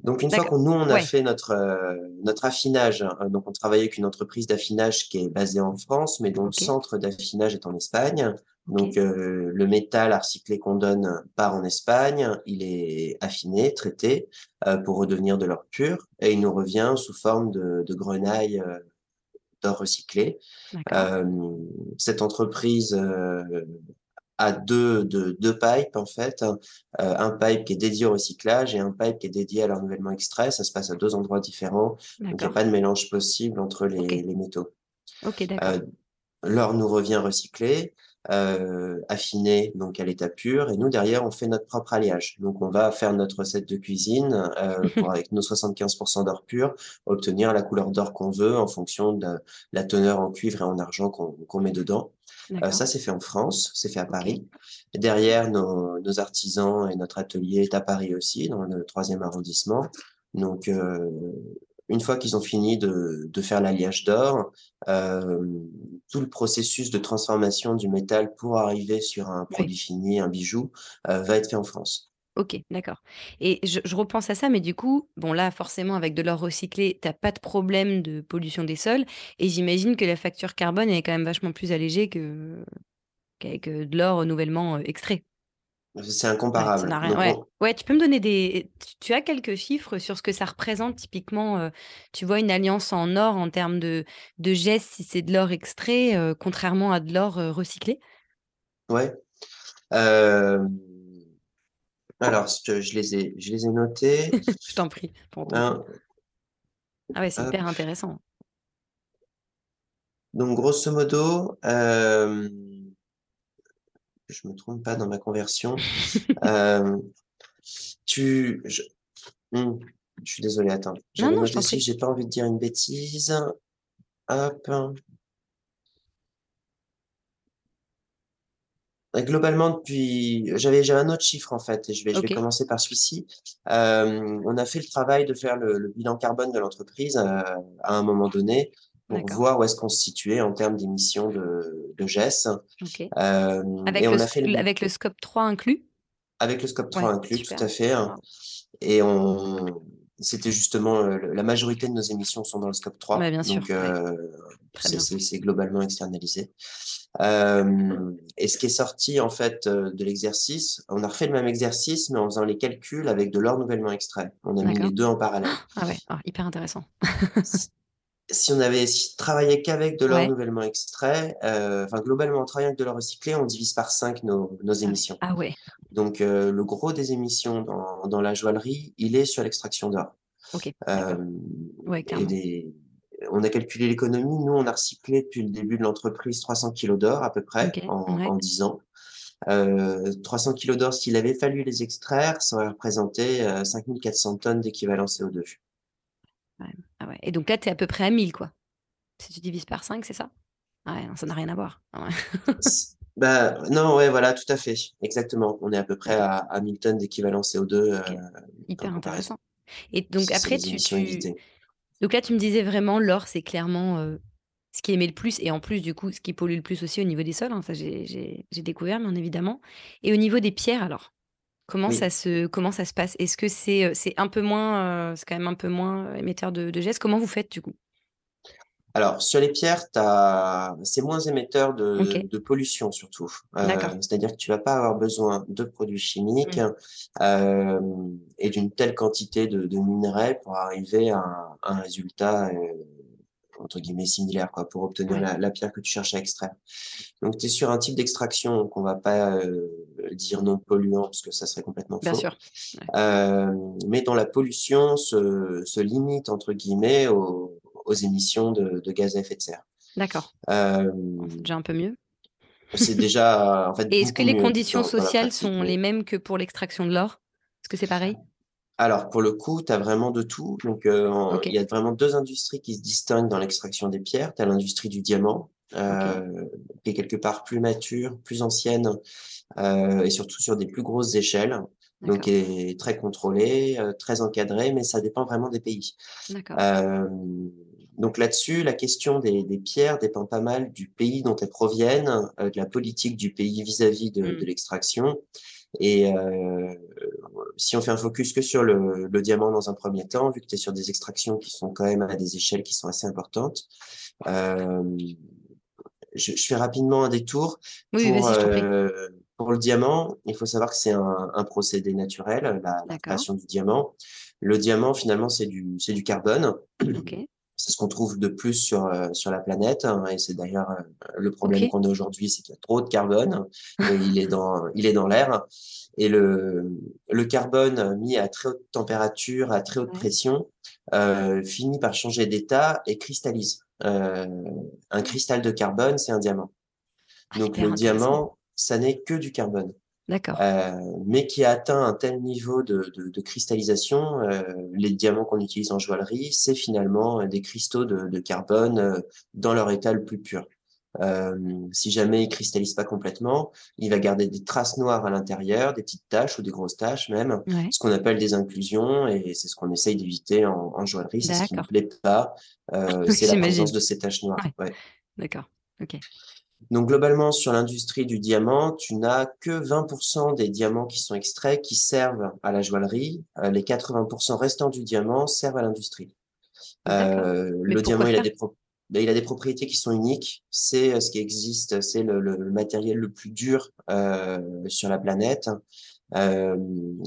Donc une fois que nous on a fait notre euh, notre affinage, hein, donc on travaille avec une entreprise d'affinage qui est basée en France, mais dont le centre d'affinage est en Espagne. Donc euh, le métal à recycler qu'on donne part en Espagne, il est affiné, traité euh, pour redevenir de l'or pur, et il nous revient sous forme de, de grenaille d'or recyclé. cette entreprise à deux, deux, deux pipes en fait, euh, un pipe qui est dédié au recyclage et un pipe qui est dédié à l'ennouvellement extrait. Ça se passe à deux endroits différents, donc il n'y a pas de mélange possible entre les, les métaux. Ok, d'accord. Euh, L'or nous revient recyclé, euh, affiné donc à l'état pur, et nous derrière on fait notre propre alliage. Donc on va faire notre recette de cuisine euh, pour, avec nos 75% d'or pur, obtenir la couleur d'or qu'on veut en fonction de la teneur en cuivre et en argent qu'on met dedans. Euh, ça, c'est fait en France, c'est fait à Paris. Et derrière, nos, nos, artisans et notre atelier est à Paris aussi, dans le troisième arrondissement. Donc, euh, une fois qu'ils ont fini de, de faire l'alliage d'or, euh, tout le processus de transformation du métal pour arriver sur un produit fini, un bijou, va être fait en France. OK, d'accord et je je repense à ça, mais du coup, bon là, forcément, avec de l'or recyclé, tu as pas de problème de pollution des sols et j'imagine que la facture carbone, est quand même vachement plus allégée que qu'avec, de l'or nouvellement, extrait? C'est incomparable. ouais. on Ouais, tu peux me donner des tu as quelques chiffres sur ce que ça représente typiquement, heu, tu vois, une alliance en or en termes de de gestes, si c'est de l'or extrait, heu, contrairement à de l'or, heu, recyclé? ouais, alors je je les ai je les ai notés. *laughs* Je t'en prie, Ah ouais, c'est hyper intéressant. donc grosso modo, que je me trompe pas dans ma conversion, hem, *laughs* tu je mmh, je suis désolé, attends, Non, j'avais non, je j'ai pas envie de dire une bêtise. Hop. Bah, globalement, depuis j'avais j'avais un autre chiffre en fait et je vais je vais commencer par celui-ci. Hem, on a fait le travail de faire le le bilan carbone de l'entreprise, à un moment donné pour voir où est-ce qu'on se situait en termes d'émissions de de GES. OK. Hem et Avec le on a fait le avec le scope 3 inclus? avec le scope 3 Ouais, inclus, tout à fait, hein et on c'était justement, le la majorité de nos émissions sont dans le scope bah, 3 bien donc sûr, ouais, heu, très c'est bien. globalement externalisé. Et ce qui est sorti en fait, de l'exercice, on a refait le même exercice, mais en faisant les calculs avec de l'or nouvellement extrait. On a mis les. 2 en parallèle. Ah ouais, ah hyper intéressant. Si on avait si travaillé qu'avec de l'or Ouais. nouvellement extrait, heu, enfin globalement en travaillant avec de l'or recyclé, on divise par 5 nos nos Ah émissions. Ah ouais, Donc heu, le gros des émissions dans dans la joaillerie, il est sur l'extraction d'or. OK. Hem Ouais, et des on a calculé l'économie. Nous, on a recyclé depuis le début de l'entreprise 300 kilogrammes d'or à peu près en ouais, en 10 ans. Heu, 300 kilogrammes d'or, s'il avait fallu les extraire, ça aurait représenté, heu, 5 400 tonnes d'équivalent CO2. Ouais. Ah ouais et donc là, tu es à peu près à 1000 quoi? Si tu divises par 5, c'est ça? Ah ouais, non, ça n'a rien à voir. Ah ouais. Bah, non, ouais, voilà, tout à fait, exactement. On est à peu près à à 1000 tonnes d'équivalent CO2, heu, OK. en Hyper intéressant et donc après tu donc là, tu me disais vraiment l'or, c'est clairement, heu, ce qui émet le plus et en plus, du coup, ce qui pollue le plus aussi au niveau des sols, hein, ça j'ai découvert bien évidemment et au niveau des pierres alors? Comment ça se comment ça se passe? Est-ce que c'est, c'est un peu moins, heu, c'est quand même un peu moins, heu, émetteur de de gestes? Comment vous faites du coup? Alors, sur les pierres, c'est moins émetteur de de pollution surtout. C'est-à-dire que tu vas pas avoir besoin de produits chimiques, Mmh. et d'une telle quantité de de minerais pour arriver à un à un résultat, entre guillemets «similaire» quoi, pour obtenir la la pierre que tu cherches à extraire. Donc tu es sur un type d'extraction qu'on va pas, heu, dire non polluant parce que ça serait complètement bien faux, sûr. Ouais, hem, mais dont la pollution se se «limite» entre guillemets aux aux émissions de de gaz à effet de serre. d'accord. C'est Hem, déjà un peu mieux c'est déjà, en fait, et est-ce que les mieux conditions sociales sont les mêmes que pour l'extraction de l'or? Est-ce que c'est pareil? Alors pour le coup, tu as vraiment de tout. Donc, en il y a vraiment 2 industries qui se distinguent dans l'extraction des pierres. Tu as l'industrie du diamant, heu, qui est quelque part plus mature, plus ancienne, heu et surtout sur des plus grosses échelles, donc qui est très contrôlée, très encadrée, mais ça dépend vraiment des pays. donc là-dessus, la question des des pierres dépend pas mal du pays dont elles proviennent, de la politique du pays vis-à-vis de de Mmh. l'extraction et heu, si on fait un focus que sur le le diamant dans un premier temps, vu que tu es sur des extractions qui sont quand même à des échelles qui sont assez importantes, hem, je je fais rapidement un détour. Oui, Pour, heu, pour le diamant, il faut savoir que c'est un un procédé naturel, la création du diamant. Le diamant, finalement, c'est du c'est du carbone. OK, C'est ce qu'on trouve de plus sur, heu, sur la planète, hein et c'est d'ailleurs, heu, le problème qu'on a aujourd'hui, c'est qu'il y a trop de carbone. Il est dans il est dans l'air et le le carbone mis à très haute température, à très haute ouais. pression, heu, finit par changer d'état et cristallise. Heu, un cristal de carbone, c'est un diamant. Ah, Donc le diamant, ça n'est que du carbone, D'accord. heu, mais qui a atteint un tel niveau de de de cristallisation, heu, les diamants qu'on utilise en joaillerie, c'est finalement, heu, des cristaux de de carbone, dans leur état le plus pur. Si jamais il cristallise pas complètement, il va garder des traces noires à l'intérieur, des petites taches ou des grosses taches même, Ouais, ce qu'on appelle des inclusions et c'est ce qu'on essaye d'éviter en en joaillerie. C'est ce qui ne plaît pas, *laughs* c'est la présence de ces taches noires. Ouais, Ouais. d'accord. Ok. Donc globalement, sur l'industrie du diamant, tu n'as que 20% des diamants qui sont extraits qui servent à la joaillerie. Euh, les 80% restants du diamant servent à l'industrie. Euh, le diamant, il a, des ben, il a des propriétés qui sont uniques. C'est euh, ce qui existe, c'est le, le, matériel le plus dur euh, sur la planète. Euh,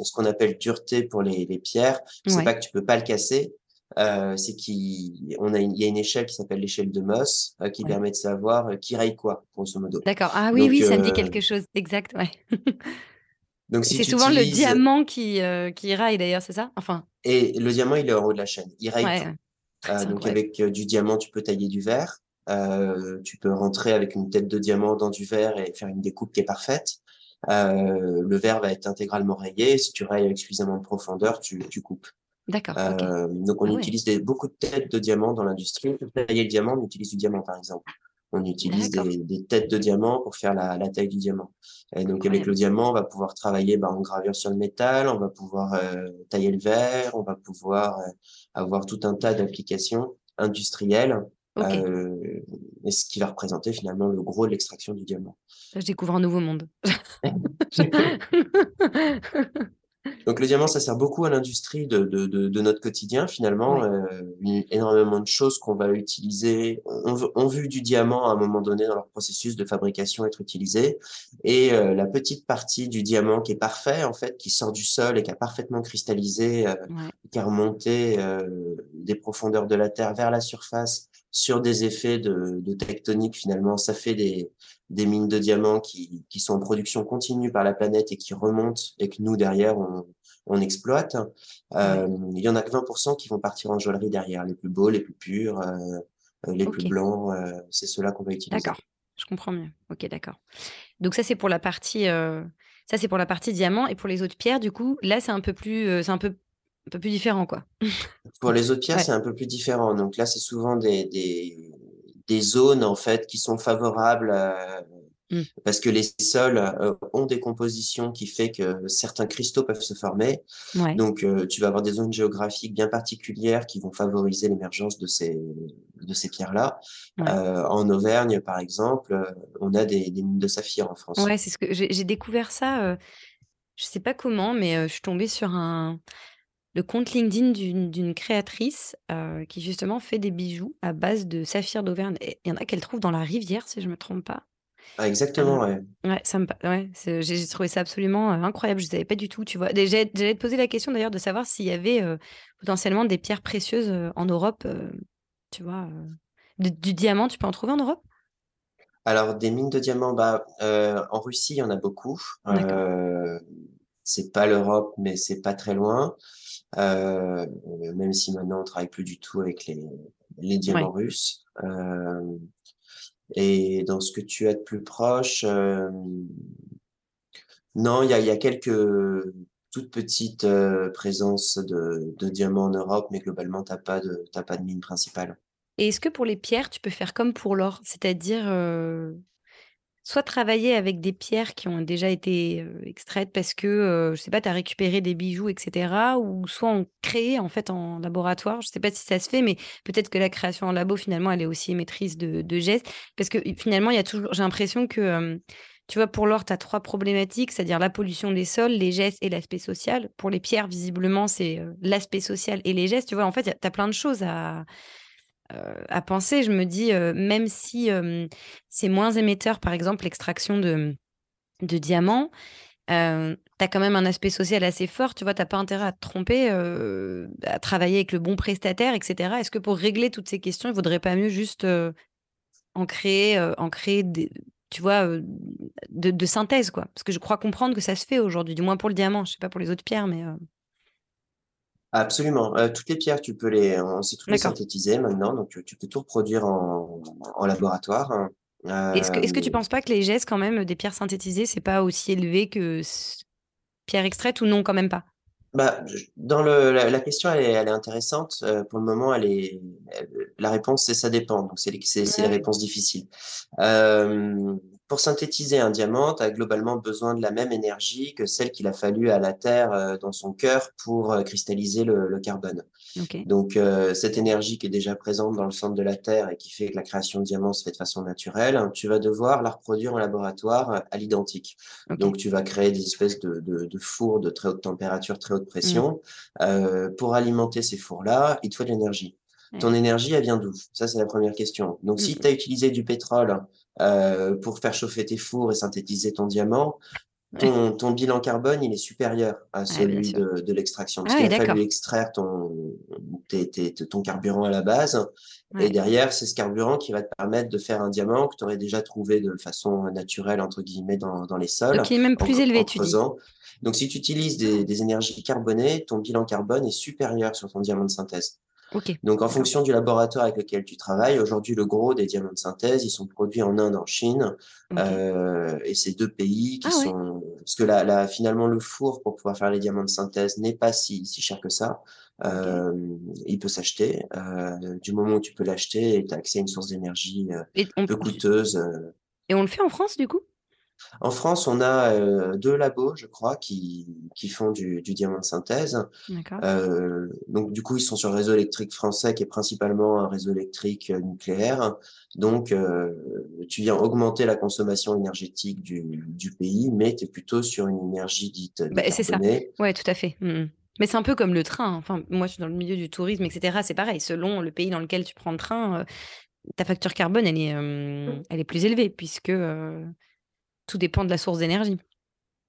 ce qu'on appelle dureté pour les, les pierres, c'est pas que tu peux pas le casser, euh, c'est qu'il on a il y a une échelle qui s'appelle l'échelle de Moss euh, qui permet de savoir euh, qui raille quoi grosso modo. D'accord. Ah oui oui, ça me dit quelque chose. Exact, ouais. *laughs* Donc si c'est souvent le diamant qui qui raille d'ailleurs, c'est ça? Enfin. Et le diamant, il est en haut de la chaîne. Il raille. donc avec du diamant, tu peux tailler du verre. tu peux rentrer avec une tête de diamant dans du verre et faire une découpe qui est parfaite. le verre va être intégralement rayé. Si tu railles avec suffisamment de profondeur, tu, tu coupes. D'accord. Euh, donc, on ah utilise des, beaucoup de têtes de diamant dans l'industrie. Pour tailler le diamant, on utilise du diamant, par exemple. On utilise des, des, têtes de diamant pour faire la, la taille du diamant. Et donc, avec le diamant, on va pouvoir travailler bah, en gravure sur le métal, on va pouvoir euh, tailler le verre, on va pouvoir euh, avoir tout un tas d'applications industrielles. Euh, et ce qui va représenter finalement le gros de l'extraction du diamant. je découvre un nouveau monde. *laughs* *laughs* Donc le diamant, ça sert beaucoup à l'industrie de, de, de, de, notre quotidien finalement. Euh, énormément de choses qu'on va utiliser ont, vu du diamant à un moment donné dans leur processus de fabrication être utilisé. Et euh, la petite partie du diamant qui est parfait en fait, qui sort du sol et qui a parfaitement cristallisé, euh, qui a remonté euh, des profondeurs de la terre vers la surface sur des effets de, de tectonique finalement, ça fait des, des mines de diamants qui, qui, sont en production continue par la planète et qui remontent et que nous, derrière, on, on exploite. Euh, il y en a que 20% qui vont partir en joaillerie derrière, les plus beaux, les plus purs, euh, les plus blancs. Euh, c'est ceux-là qu'on va utiliser. D'accord, je comprends mieux. Ok, d'accord. Donc ça, c'est pour la partie... Ça, c'est pour la partie diamant. Et pour les autres pierres, du coup, là, c'est un peu plus... c'est un peu un peu plus différent, quoi. Pour les autres pierres, c'est un peu plus différent. Donc là, c'est souvent des, des, des zones en fait qui sont favorables mmh. parce que les sols euh, ont des compositions qui fait que certains cristaux peuvent se former. Donc euh, tu vas avoir des zones géographiques bien particulières qui vont favoriser l'émergence de ces de ces pierres-là. Euh, en Auvergne, par exemple, on a des, des, mines de saphir en France. Ouais, c'est ce que j'ai découvert ça. je sais pas comment, mais je suis tombée sur un le compte LinkedIn d'une créatrice euh, qui justement fait des bijoux à base de saphir d'Auvergne. Il y en a qu'elle trouve dans la rivière, si je ne me trompe pas. Ah, exactement, euh, ouais. Ouais, ça me, ouais j'ai trouvé ça absolument euh, incroyable. Je ne savais pas du tout, tu vois. J'allais te poser la question d'ailleurs de savoir s'il y avait potentiellement des pierres précieuses en Europe, tu vois. du diamant, tu peux en trouver en Europe? Alors, des mines de diamants, bah, en Russie, il y en a beaucoup. c'est pas l'Europe, mais c'est pas très loin. Euh, même si maintenant on travaille plus du tout avec les, les diamants russes. Euh, et dans ce que tu as de plus proche, euh, non, il y a, y a quelques toutes petites présences de, de diamants en Europe, mais globalement, t'as pas de pas de mine principale. Et est-ce que pour les pierres, tu peux faire comme pour l'or, c'est-à-dire soit travailler avec des pierres qui ont déjà été extraites parce que, je sais pas, tu as récupéré des bijoux, etc. Ou soit en créer en fait en laboratoire. Je sais pas si ça se fait, mais peut-être que la création en labo, finalement, elle est aussi maîtrise de, de gestes. Parce que finalement, il y a toujours, j'ai l'impression que, tu vois, pour l'or, tu as trois problématiques, c'est-à-dire la pollution des sols, les gestes et l'aspect social. Pour les pierres, visiblement, c'est l'aspect social et les gestes. Tu vois, en fait, tu as plein de choses à euh, à penser. Je me dis, euh, même si c'est moins émetteur, par exemple, l'extraction de, de diamants, euh, tu as quand même un aspect social assez fort. Tu vois, tu pas intérêt à te tromper, à travailler avec le bon prestataire, etc. Est-ce que pour régler toutes ces questions, il vaudrait pas mieux juste en créer, en créer des, tu vois, de, de, synthèse, quoi? Parce que je crois comprendre que ça se fait aujourd'hui, du moins pour le diamant. Je sais pas pour les autres pierres, mais. Absolument. Euh, toutes les pierres, tu peux les, on sait toutes les synthétiser maintenant, donc tu, peux tout reproduire en, en laboratoire. Hein. Est-ce que, tu euh, penses pas que les gestes, quand même, des pierres synthétisées, c'est pas aussi élevé que pierres extraites ou non, quand même pas? Bah, dans le, la, question, elle est, elle est intéressante. Euh, pour le moment, elle est, la réponse, c'est ça dépend. Donc, c'est, c'est, c'est la réponse difficile. Euh, pour synthétiser un diamant, tu as globalement besoin de la même énergie que celle qu'il a fallu à la Terre euh, dans son cœur pour euh, cristalliser le, carbone. Donc, euh, cette énergie qui est déjà présente dans le centre de la Terre et qui fait que la création de diamants se fait de façon naturelle, tu vas devoir la reproduire en laboratoire à l'identique. Donc, tu vas créer des espèces de, de, fours de très haute température, très haute pression. Mmh. pour alimenter ces fours-là, il te faut de l'énergie. Ton énergie, elle vient d'où? Ça, c'est la première question. Donc, si mmh. tu as utilisé du pétrole euh, pour faire chauffer tes fours et synthétiser ton diamant, ton, ton, bilan carbone, il est supérieur à celui de, de l'extraction. Parce ah qu'il a fallu extraire ton, ton carburant à la base. Et derrière, c'est ce carburant qui va te permettre de faire un diamant que tu aurais déjà trouvé de façon naturelle, entre guillemets, dans, dans les sols. Donc, il est même plus élevé, tu dis. Donc, si tu utilises des, des énergies carbonées, ton bilan carbone est supérieur sur ton diamant de synthèse. Donc, en fonction du laboratoire avec lequel tu travailles, aujourd'hui, le gros des diamants de synthèse, ils sont produits en Inde, en Chine. Euh, et c'est deux pays qui ah sont. Parce que là, finalement, le four pour pouvoir faire les diamants de synthèse n'est pas si, si cher que ça. Euh, il peut s'acheter. Euh, du moment où tu peux l'acheter, tu as accès à une source d'énergie peu coûteuse. Et on le fait en France, du coup? En France, on a euh, deux labos, je crois, qui, qui font du, du diamant de synthèse. Euh, donc, du coup, ils sont sur le réseau électrique français, qui est principalement un réseau électrique euh, nucléaire. Donc, euh, tu viens augmenter la consommation énergétique du, du pays, mais tu es plutôt sur une énergie dite bah, C'est ça. Oui, tout à fait. Mmh, mmh. Mais c'est un peu comme le train. Enfin, moi, je suis dans le milieu du tourisme, etc. C'est pareil. Selon le pays dans lequel tu prends le train, ta facture carbone, elle est, mmh. elle est plus élevée, puisque tout dépend de la source d'énergie.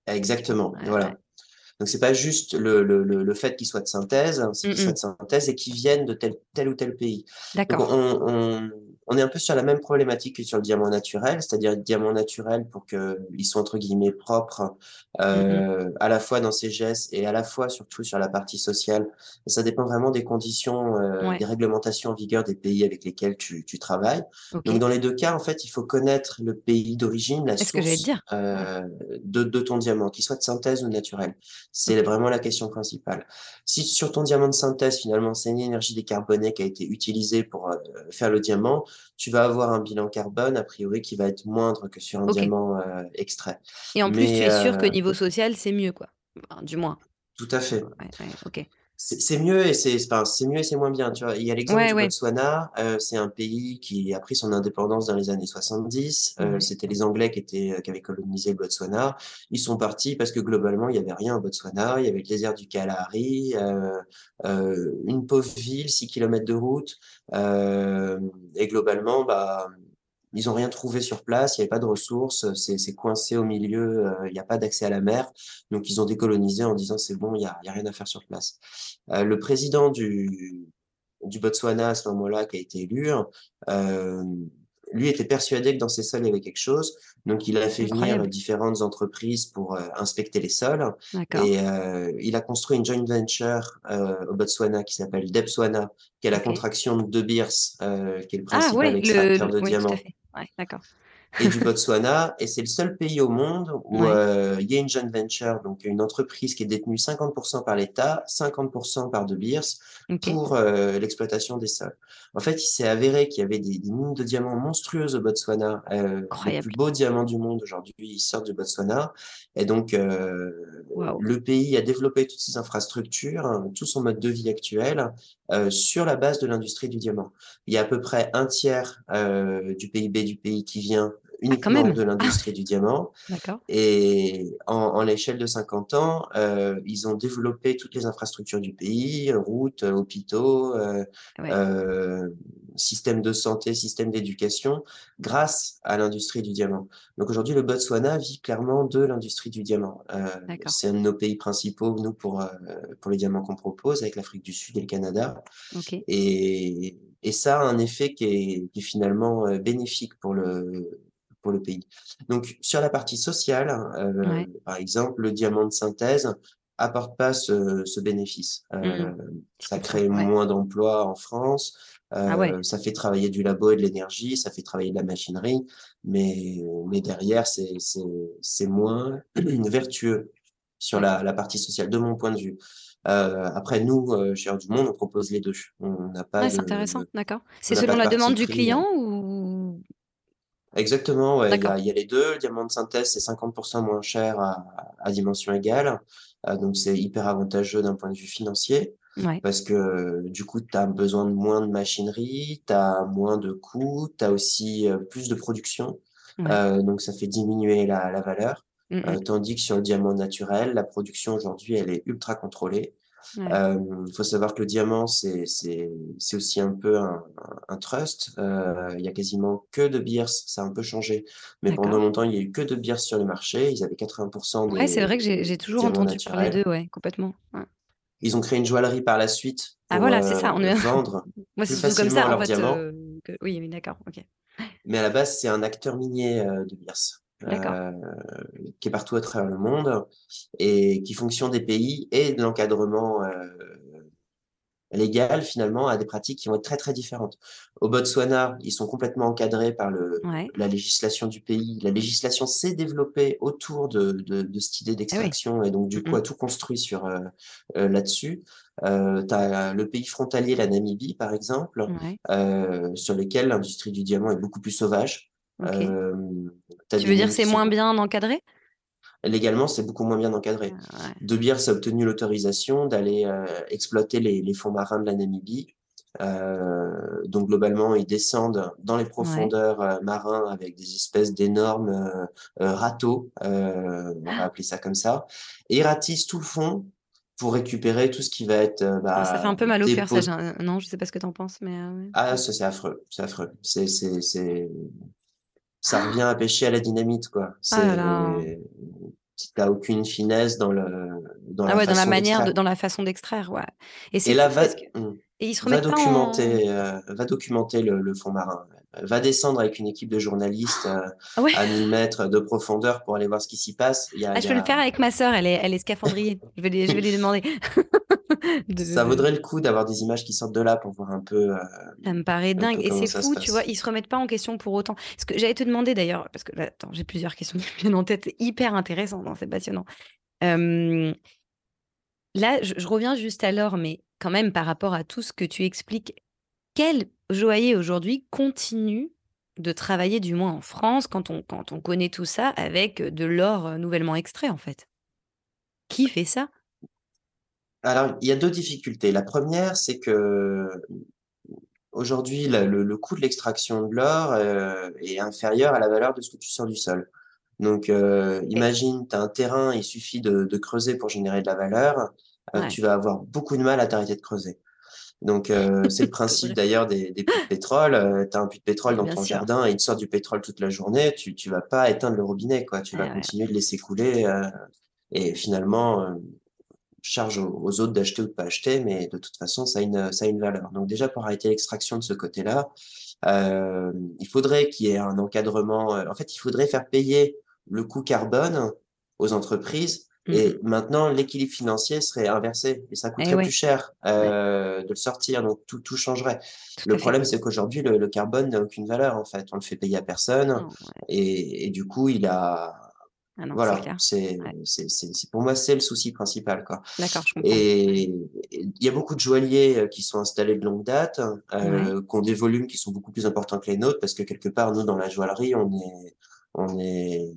Exactement. voilà. Donc c'est pas juste le, le, le fait qu'ils soient de synthèse, hein, c'est qu'ils soient de synthèse et qu'ils viennent de tel, tel ou tel pays. D'accord. On, on, on, est un peu sur la même problématique que sur le diamant naturel, c'est-à-dire le diamant naturel pour qu'ils soient entre guillemets propres euh, à la fois dans ses gestes et à la fois surtout sur la partie sociale. ça dépend vraiment des conditions, euh, des réglementations en vigueur des pays avec lesquels tu, tu travailles. Donc dans les deux cas, en fait, il faut connaître le pays d'origine, la source euh, de, de ton diamant, qu'il soit de synthèse ou naturel. C'est vraiment la question principale. Si sur ton diamant de synthèse, finalement, c'est une énergie décarbonée qui a été utilisée pour euh, faire le diamant, tu vas avoir un bilan carbone, a priori, qui va être moindre que sur un diamant euh, extrait. Et en plus, tu es sûr que euh, niveau social, c'est mieux, quoi. du moins. Tout à fait. ok c'est mieux et c'est enfin, c'est mieux et c'est moins bien tu vois. Il y a l'exemple du Botswana euh, c'est un pays qui a pris son indépendance dans les années 70 euh, c'était les Anglais qui étaient qui avaient colonisé le Botswana. Ils sont partis parce que globalement il y avait rien au Botswana. Il y avait le désert du Kalahari euh, euh une pauvre ville 6 km de route euh, et globalement bah ils n'ont rien trouvé sur place, il n'y avait pas de ressources, c'est coincé au milieu, euh, il n'y a pas d'accès à la mer. Donc ils ont décolonisé en disant c'est bon, il n'y a, y a, rien à faire sur place. Euh, le président du, du Botswana à ce moment-là, qui a été élu, euh, lui était persuadé que dans ces sols, il y avait quelque chose. Donc, il a fait venir différentes entreprises pour euh, inspecter les sols. Et euh, il a construit une joint venture euh, au Botswana qui s'appelle Debswana, qui est la contraction de De Beers, qui est le ah principal extracteur de diamants. Ouais, d'accord et du *laughs* Botswana. Et c'est le seul pays au monde où euh, il y a une joint venture, donc une entreprise qui est détenue 50% par l'État, 50% par De Beers pour euh, l'exploitation des sols. En fait, il s'est avéré qu'il y avait des, mines de diamants monstrueuses au Botswana. Euh, les plus beaux diamants du monde aujourd'hui, ils sortent du Botswana. Et donc, euh, le pays a développé toutes ses infrastructures, hein, tout son mode de vie actuel euh, sur la base de l'industrie du diamant. Il y a à peu près un tiers euh, du PIB du pays qui vient ah, uniquement de l'industrie du diamant. *laughs* Et en, en l'échelle de 50 ans, euh, ils ont développé toutes les infrastructures du pays, routes, hôpitaux, euh, euh, système de santé, système d'éducation, grâce à l'industrie du diamant. Donc aujourd'hui, le Botswana vit clairement de l'industrie du diamant. Euh, c'est un de nos pays principaux, nous, pour, euh, pour les diamants qu'on propose, avec l'Afrique du Sud et le Canada. Et, et ça a un effet qui est, qui est finalement euh, bénéfique pour le, pour le pays. Donc, sur la partie sociale, euh, par exemple, le diamant de synthèse apporte pas ce, ce bénéfice. Euh, mmh ça crée moins d'emplois en France, ah euh, ça fait travailler du labo et de l'énergie, ça fait travailler de la machinerie, mais, mais derrière, c'est moins *clears throat* vertueux sur la, la, partie sociale, de mon point de vue. Euh, après, nous, euh, chez Air du Monde, on propose les deux. On n'a pas. c'est intéressant, d'accord. C'est selon la demande du client ou Exactement, ouais. Il y a, il y a les deux. Le diamant de synthèse, c'est 50% moins cher à, à dimension égale. Euh, donc, c'est hyper avantageux d'un point de vue financier. Ouais, Parce que du coup, tu as besoin de moins de machinerie, tu as moins de coûts, tu as aussi euh, plus de production. ouais. Euh, donc, ça fait diminuer la, la valeur. Mm, mm. tandis que sur le diamant naturel, la production aujourd'hui, elle est ultra contrôlée. Ouais, Euh, Il faut savoir que le diamant, c'est, c'est, c'est aussi un peu un, trust. Euh, il y a quasiment que de beers, ça a un peu changé. Mais pendant longtemps, il y a eu que de beers sur le marché. Ils avaient 80% Ouais, c'est des, vrai que j'ai des toujours entendu parler d'eux, naturels. ouais, complètement. Ouais. Ils ont créé une joaillerie par la suite Ah pour voilà, c'est euh, ça. On est... *laughs* vendre Moi, c'est comme ça, en fait. euh, que... Oui, oui, d'accord. Ok. Mais à la base, c'est un acteur minier euh, de beers. Euh, qui est partout à travers le monde et qui fonction des pays et de l'encadrement euh, légal finalement à des pratiques qui vont être très très différentes. Au Botswana, ils sont complètement encadrés par le, Ouais. la législation du pays. La législation s'est développée autour de, de, de cette idée Ah oui. d'extraction et donc du coup mm. a tout construit sur euh, euh, là-dessus. Euh, tu as le pays frontalier, la Namibie par exemple, Ouais, euh, sur lequel l'industrie du diamant est beaucoup plus sauvage. Tu Tu veux dire c'est moins bien encadré? Légalement, c'est beaucoup moins bien encadré. Ah, ouais. De Beers a obtenu l'autorisation d'aller euh, exploiter les, les fonds marins de la Namibie. Euh, donc globalement, ils descendent dans les Ouais. profondeurs euh, marins avec des espèces d'énormes râteaux, on va appeler ça comme ça, et ils ratissent tout le fond pour récupérer tout ce qui va être Ah, ça fait un bah, peu mal au cœur, ça. Non, je sais pas ce que t'en penses, mais. Ah, ça c'est affreux, c'est affreux. C'est, c'est, c'est, ça revient à pêcher à la dynamite, quoi. Ah. C'est, t'as aucune finesse dans le, dans Ah la ouais, dans la façon manière, de, dans la façon d'extraire, ouais. Et Et là, va, que. hum, Et ils se va pas en. documenter, euh, va documenter le, le fond marin. Va descendre avec une équipe de journalistes euh, Ah ouais. à 1000 mètres de profondeur pour aller voir ce qui s'y passe. Il y a, Ah, je peux le faire avec ma sœur, elle est, elle est scaphandrier. Je vais lui, je vais lui demander. *laughs* de, Ça vaudrait le coup d'avoir des images qui sortent de là pour voir un peu, euh, Ça me paraît dingue. Et c'est fou, tu vois, ils se remettent pas en question pour autant. Ce que j'allais te demander d'ailleurs, parce que là, attends, j'ai plusieurs questions qui me viennent en tête, hyper intéressant, non, c'est passionnant. Euh, là, je, je reviens juste à l'or, mais quand même par rapport à tout ce que tu expliques, quel joaillier aujourd'hui continue de travailler, du moins en France, quand on, quand on connaît tout ça, avec de l'or euh, nouvellement extrait, en fait Qui fait ça? Alors, il y a deux difficultés. La première, c'est que aujourd'hui, le, le coût de l'extraction de l'or euh, est inférieur à la valeur de ce que tu sors du sol. Donc, euh, imagine, tu as un terrain, il suffit de, de creuser pour générer de la valeur. euh, Ouais, tu vas avoir beaucoup de mal à t'arrêter de creuser. Donc, euh, *laughs* c'est le principe d'ailleurs des, des puits de pétrole. Euh, tu as un puits de pétrole dans bien ton sûr. jardin et il te sort du pétrole toute la journée. Tu tu vas pas éteindre le robinet, quoi. Tu vas Ouais, ouais. continuer de laisser couler. euh, et finalement, euh, charge aux, aux autres d'acheter ou de pas acheter, mais de toute façon, ça a une, ça a une valeur. Donc déjà, pour arrêter l'extraction de ce côté-là, euh, il faudrait qu'il y ait un encadrement. euh, En fait, il faudrait faire payer le coût carbone aux entreprises. Et mm. maintenant, l'équilibre financier serait inversé et ça Eh coûterait plus cher ouais, euh, de le sortir. Donc tout, tout changerait. tout Le problème, c'est qu'aujourd'hui, le, le carbone n'a aucune valeur en fait. On le fait payer à personne ouais. et, et du coup, il a. Ah non, Voilà, c'est, Ouais. pour moi, c'est le souci principal, quoi. D'accord, je comprends. Ouais. Et il y a beaucoup de joailliers euh, qui sont installés de longue date, euh, qui ont des volumes qui sont beaucoup plus importants que les nôtres, parce que quelque part, nous, dans la joaillerie, on est, on est,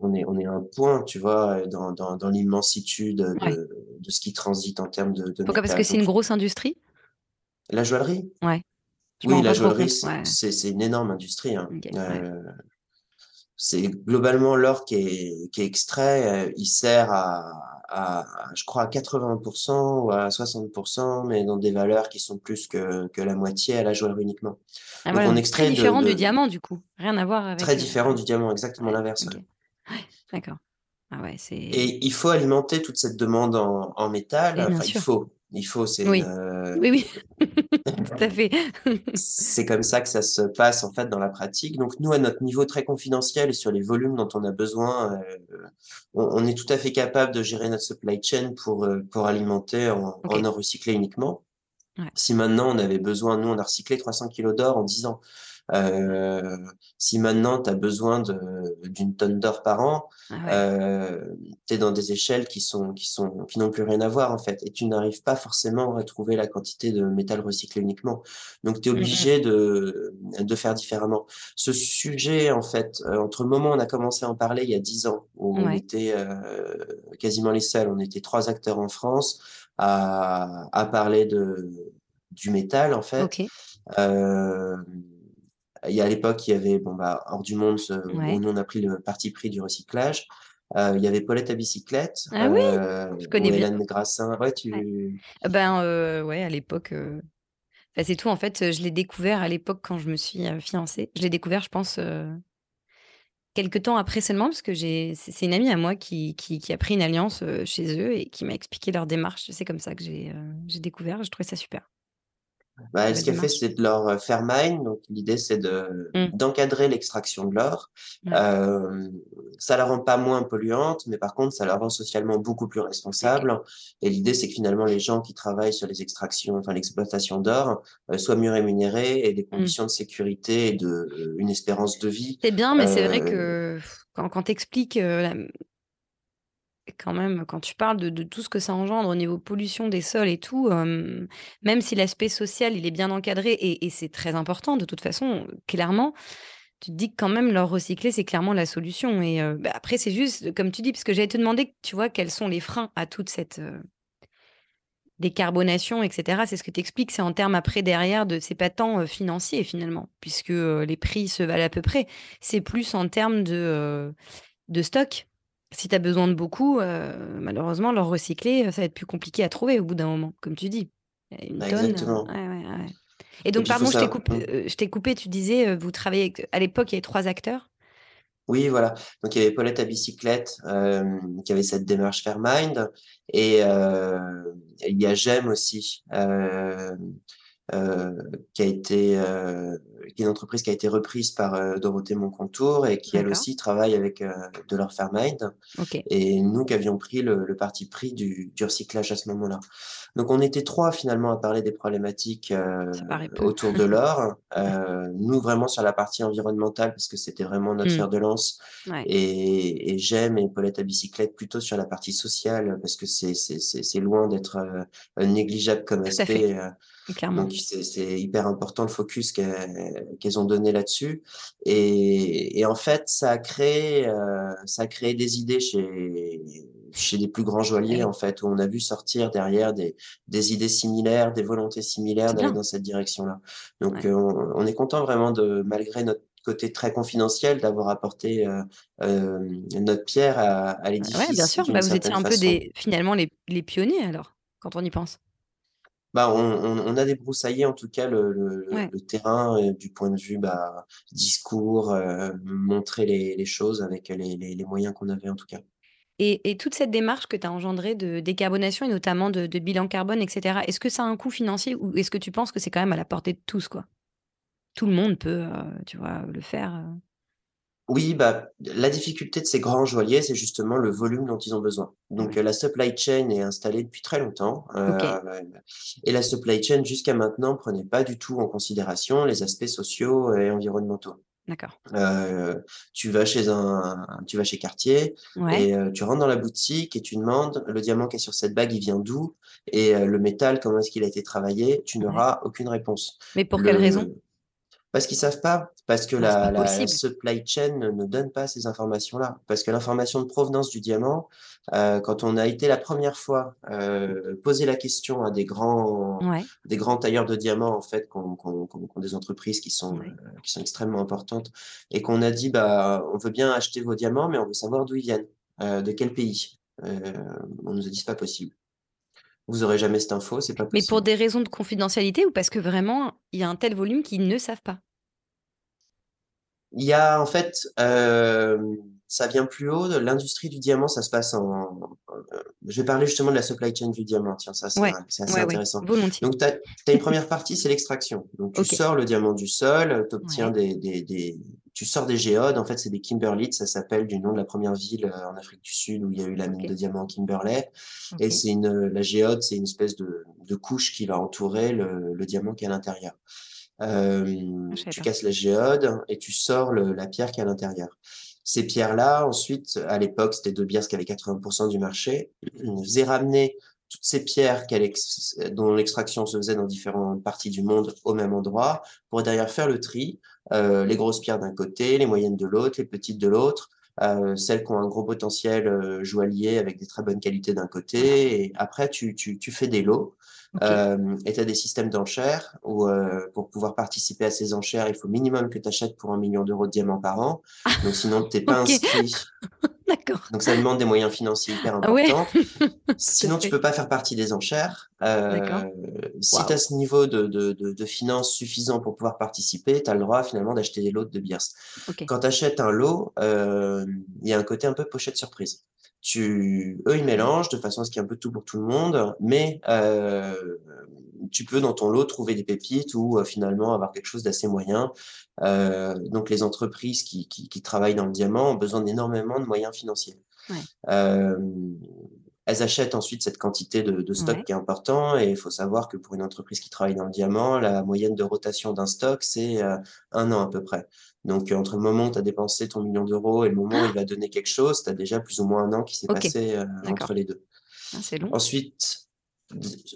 on est, on est un point, tu vois, dans, dans, dans l'immensitude de, Ouais. de ce qui transite en termes de, de Pourquoi? Parce que c'est une grosse industrie? la joaillerie, Ouais. Je oui, la joaillerie, c'est, Ouais. une énorme industrie, hein. Ouais. Euh, c'est globalement l'or qui est, qui est extrait, euh, il sert à, à, je crois, à 80% ou à 60%, mais dans des valeurs qui sont plus que, que la moitié à la joaillerie uniquement. Ah Donc on donc très extrait de, différent du de diamant du coup. Rien à voir très avec. euh, différent du diamant, exactement Ouais. l'inverse. Ok. Ouais. D'accord. Ah ouais, c'est. Et il faut alimenter toute cette demande en, en métal. Enfin, il faut, il faut, c'est Oui. Oui, oui. *laughs* Tout à fait. c'est comme ça que ça se passe en fait dans la pratique. Donc nous, à notre niveau très confidentiel et sur les volumes dont on a besoin, euh, on, on est tout à fait capable de gérer notre supply chain pour euh, pour alimenter en, Ok. en or recyclé uniquement. Ouais. Si maintenant on avait besoin, nous on a recyclé 300 kilos d'or en 10 ans. Euh, si maintenant tu as besoin d'une tonne d'or par an, Ah euh, tu es dans des échelles qui sont qui sont qui n'ont plus rien à voir en fait, et tu n'arrives pas forcément à retrouver la quantité de métal recyclé uniquement. Donc tu es obligé de de faire différemment. Ce sujet en fait, euh, entre le moment où on a commencé à en parler il y a dix ans, où on était euh, quasiment les seuls, on était trois acteurs en France à à parler de du métal en fait. Ok. Euh, il y a à l'époque, il y avait bon bah hors du monde, ce- Ouais. où nous on a pris le parti pris du recyclage. Euh, il y avait Paulette à bicyclette, Ah oui, euh, je connais bien. Hélène Grassin. Ouais, tu. Ouais. Ben euh, ouais, à l'époque. euh, enfin, c'est tout, en fait, je l'ai découvert à l'époque quand je me suis fiancée. Je l'ai découvert, je pense, quelques temps après seulement, parce que j'ai, c'est une amie à moi qui, qui, qui a pris une alliance chez eux et qui m'a expliqué leur démarche. C'est comme ça que j'ai j'ai découvert. Je trouvais ça super. Bah, ce qu'elle fait, c'est de leur euh, faire mine. Donc, l'idée, c'est de Mm. d'encadrer l'extraction de l'or. Ouais. Euh, ça la rend pas moins polluante, mais par contre, ça la rend socialement beaucoup plus responsable. Et l'idée, c'est que finalement, les gens qui travaillent sur les extractions, enfin l'exploitation d'or, euh, soient mieux rémunérés et des Mm. conditions de sécurité et de euh, une espérance de vie. C'est bien, mais c'est vrai Euh, que pff, quand, quand tu expliques quand même, quand tu parles de, tout ce que ça engendre au niveau pollution des sols et tout, euh, même si l'aspect social, il est bien encadré et, c'est très important de toute façon, clairement, tu te dis que quand même leur recycler, c'est clairement la solution. Et euh, bah, après, c'est juste, comme tu dis, parce que j'allais te demander, tu vois, quels sont les freins à toute cette euh, décarbonation, etc. C'est ce que tu expliques, c'est en termes après derrière de, c'est pas tant financier finalement, puisque les prix se valent à peu près, c'est plus en termes de, de stock. Si tu as besoin de beaucoup, euh, malheureusement, leur recycler, ça va être plus compliqué à trouver au bout d'un moment, comme tu dis. Une tonne. euh, exactement. ouais, ouais, ouais. Et donc, pardon, je t'ai ça. coupé, Mm. euh, je t'ai coupé, tu disais, euh, vous travaillez avec- à l'époque, il y avait trois acteurs. Oui, voilà. Donc, il y avait Paulette à bicyclette euh, qui avait cette démarche Fairmind. Et euh, il y a Gem aussi, euh, euh, qui a été, euh, qui est une entreprise qui a été reprise par euh, Dorothée Moncontour et qui, elle aussi, travaille avec euh, de leur Fairmind. Et nous qui avions pris le, le parti pris du, du recyclage à ce moment-là. Donc, on était trois finalement à parler des problématiques euh, autour de l'or. Nous, vraiment sur la partie environnementale, parce que c'était vraiment notre Mm. fer de lance. Ouais. Et, et j'aime et Paulette à bicyclette plutôt sur la partie sociale, parce que c'est loin d'être négligeable comme Tout aspect. donc, c'est hyper important le focus qu'elles qu'elles ont donné là-dessus. Et, et en fait, ça a créé, euh, ça a créé des idées chez, chez les plus grands joailliers, en fait, où on a vu sortir derrière des, des idées similaires, des volontés similaires d'aller dans cette direction-là. Donc, Ouais. euh, on, on est content vraiment de, malgré notre côté très confidentiel, d'avoir apporté euh, euh, notre pierre à, à Ouais, bien sûr. Bah, vous étiez un peu des, finalement les, les pionniers alors, quand on y pense. Bah, on, on, on a débroussaillé en tout cas le, le, le- Ouais. le terrain euh, du point de vue bah, discours, euh, montrer les, les choses avec les, les, les moyens qu'on avait en tout cas. Et, et toute cette démarche que tu as engendrée de décarbonation et notamment de, de bilan carbone, etc., est-ce que ça a un coût financier ou est-ce que tu penses que c'est quand même à la portée de tous, quoi? Tout le monde peut, euh, tu vois, le faire. Oui, bah, la difficulté de ces grands joailliers, c'est justement le volume dont ils ont besoin. Donc, euh, la supply chain est installée depuis très longtemps. Euh, et la supply chain, jusqu'à maintenant, prenait pas du tout en considération les aspects sociaux et environnementaux. D'accord. Euh, tu vas chez un, tu vas chez Cartier Ouais. et euh, tu rentres dans la boutique et tu demandes le diamant qui est sur cette bague, il vient d'où? Et euh, le métal, comment est-ce qu'il a été travaillé? Tu Ouais. n'auras aucune réponse. Mais pour quelle raison? Parce qu'ils savent pas, parce que la, supply chain ne ne donne pas ces informations-là. Parce que l'information de provenance du diamant, euh, quand on a été la première fois euh, poser la question à des grands, Ouais. des grands tailleurs de diamants en fait, ont- qui ont des entreprises qui sont, Ouais. euh, qui sont extrêmement importantes, et qu'on a dit bah on veut bien acheter vos diamants, mais on veut savoir d'où ils viennent, euh, de quel pays. Euh, on nous a dit c'est pas possible. Vous aurez jamais cette info, c'est pas Mais pour possible. des raisons de confidentialité ou parce que vraiment, il y a un tel volume qu'ils ne savent pas? Il y a en fait, euh, ça vient plus haut. L'industrie du diamant, ça se passe en. euh, je vais parler justement de la supply chain du diamant. Tiens, ça c'est Ouais. assez Ouais, intéressant. Donc, tu as, une première partie, c'est l'extraction. Donc, tu sors le diamant du sol, tu obtiens Ouais. des, des, des, tu sors des géodes. En fait, c'est des kimberlites. Ça s'appelle du nom de la première ville euh, en Afrique du Sud où il y a eu la mine de diamant Kimberley. Et c'est une, la géode, c'est une espèce de, de couche qui va entourer le, le diamant qui est à l'intérieur. Euh, ah, tu casses la géode et tu sors le, la pierre qui est à l'intérieur. Ces pierres-là, ensuite, à l'époque, c'était De Beers qui avait 80% du marché, *clears throat* faisaient ramener toutes ces pierres dont l'extraction se faisait dans différentes parties du monde au même endroit, pour derrière faire le tri, euh, les grosses pierres d'un côté, les moyennes de l'autre, les petites de l'autre, euh, celles qui ont un gros potentiel euh, joaillier avec des très bonnes qualités d'un côté, et après tu, tu, tu fais des lots. Euh, et tu as des systèmes d'enchères où euh, pour pouvoir participer à ces enchères, il faut minimum que tu achètes pour un million d'euros de diamants par an. Donc sinon, tu n'es pas inscrit. *laughs* D'accord. Donc ça demande des moyens financiers hyper ah importants. *laughs* sinon, tu peux pas faire partie des enchères. Euh, si tu as ce niveau de, de, de, de finances suffisant pour pouvoir participer, tu as le droit finalement d'acheter des lots de bières. Quand tu achètes un lot, euh, il y a un côté un peu pochette surprise tu, eux, ils mélangent de façon à ce qu'il y ait un peu tout pour tout le monde, mais euh, tu peux dans ton lot trouver des pépites ou euh, finalement avoir quelque chose d'assez moyen. Euh, donc les entreprises qui, qui, qui, travaillent dans le diamant ont besoin d'énormément de moyens financiers. Ouais. Euh, elles achètent ensuite cette quantité de, de stock qui est important et il faut savoir que pour une entreprise qui travaille dans le diamant, la moyenne de rotation d'un stock, c'est euh, un an à peu près. Donc, entre le moment où tu as dépensé ton million d'euros et le moment où il va donner quelque chose, tu as déjà plus ou moins un an qui s'est passé euh, entre les deux. Ah, long. Ensuite,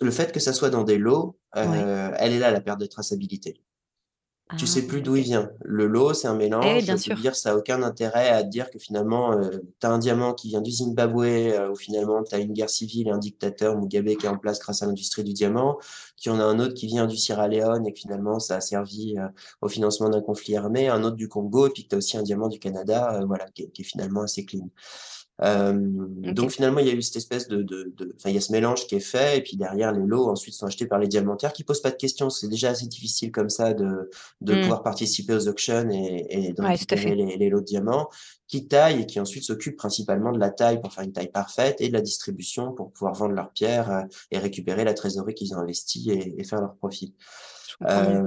le fait que ça soit dans des lots, euh, elle est là, la perte de traçabilité tu sais ah, plus d'où il vient. Le lot, c'est un mélange. Eh, bien sûr. dire, ça n'a aucun intérêt à dire que finalement, euh, tu as un diamant qui vient du Zimbabwe, euh, ou finalement, tu as une guerre civile et un dictateur, Mugabe, qui est en place grâce à l'industrie du diamant, qui en a un autre qui vient du Sierra Leone et que finalement, ça a servi euh, au financement d'un conflit armé, un autre du Congo, et puis tu as aussi un diamant du Canada, euh, voilà, qui, qui, est finalement assez clean. Euh, donc finalement, il y a eu cette espèce de, de, de, enfin, il y a ce mélange qui est fait, et puis derrière les lots ensuite sont achetés par les diamantaires qui posent pas de questions. C'est déjà assez difficile comme ça de, de mm. pouvoir participer aux auctions et, et de récupérer les, les, lots de diamants, qui taillent et qui ensuite s'occupent principalement de la taille pour faire une taille parfaite et de la distribution pour pouvoir vendre leurs pierres euh, et récupérer la trésorerie qu'ils ont investie et, et faire leur profit. Euh,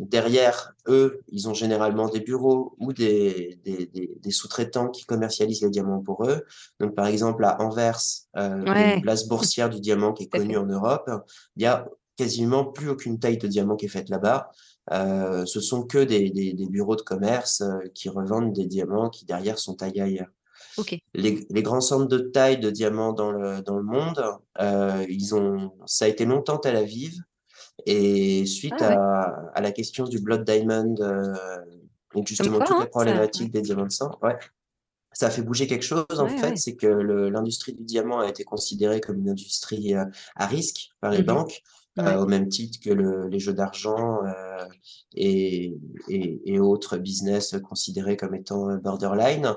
derrière eux, ils ont généralement des bureaux ou des, des, des, des sous-traitants qui commercialisent les diamants pour eux. Donc, par exemple, à Anvers, euh, une place boursière du diamant qui est connue en Europe, il y a quasiment plus aucune taille de diamant qui est faite là-bas. Euh, ce sont que des, des, des, bureaux de commerce euh, qui revendent des diamants qui derrière sont taillés ailleurs. Okay. Les, les, grands centres de taille de diamants dans le, dans le monde, euh, ils ont, ça a été longtemps Tel Aviv, et suite ah à, à, la question du Blood Diamond, euh, donc justement toute la hein, problématique des diamants de sang, ouais, ça a fait bouger quelque chose en fait, c'est que l'industrie du diamant a été considérée comme une industrie euh, à risque par les mmh banques. Euh, au même titre que le, les jeux d'argent euh, et, et, et, autres business considérés comme étant borderline.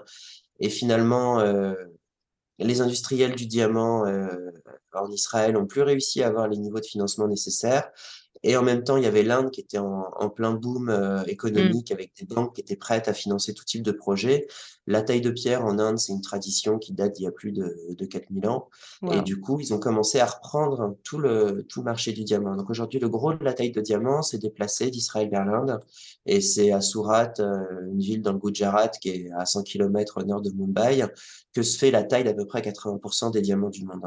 Et finalement, euh, les industriels du diamant euh, en Israël ont plus réussi à avoir les niveaux de financement nécessaires. Et en même temps, il y avait l'Inde qui était en, en plein boom euh, économique mm. avec des banques qui étaient prêtes à financer tout type de projet. La taille de pierre en Inde, c'est une tradition qui date d'il y a plus de, de 4000 ans. Et du coup, ils ont commencé à reprendre tout le, tout le marché du diamant. Donc aujourd'hui, le gros de la taille de diamant s'est déplacé d'Israël vers l'Inde. Et c'est à Surat, euh, une ville dans le Gujarat qui est à 100 km au nord de Mumbai, que se fait la taille d'à peu près 80% des diamants du monde.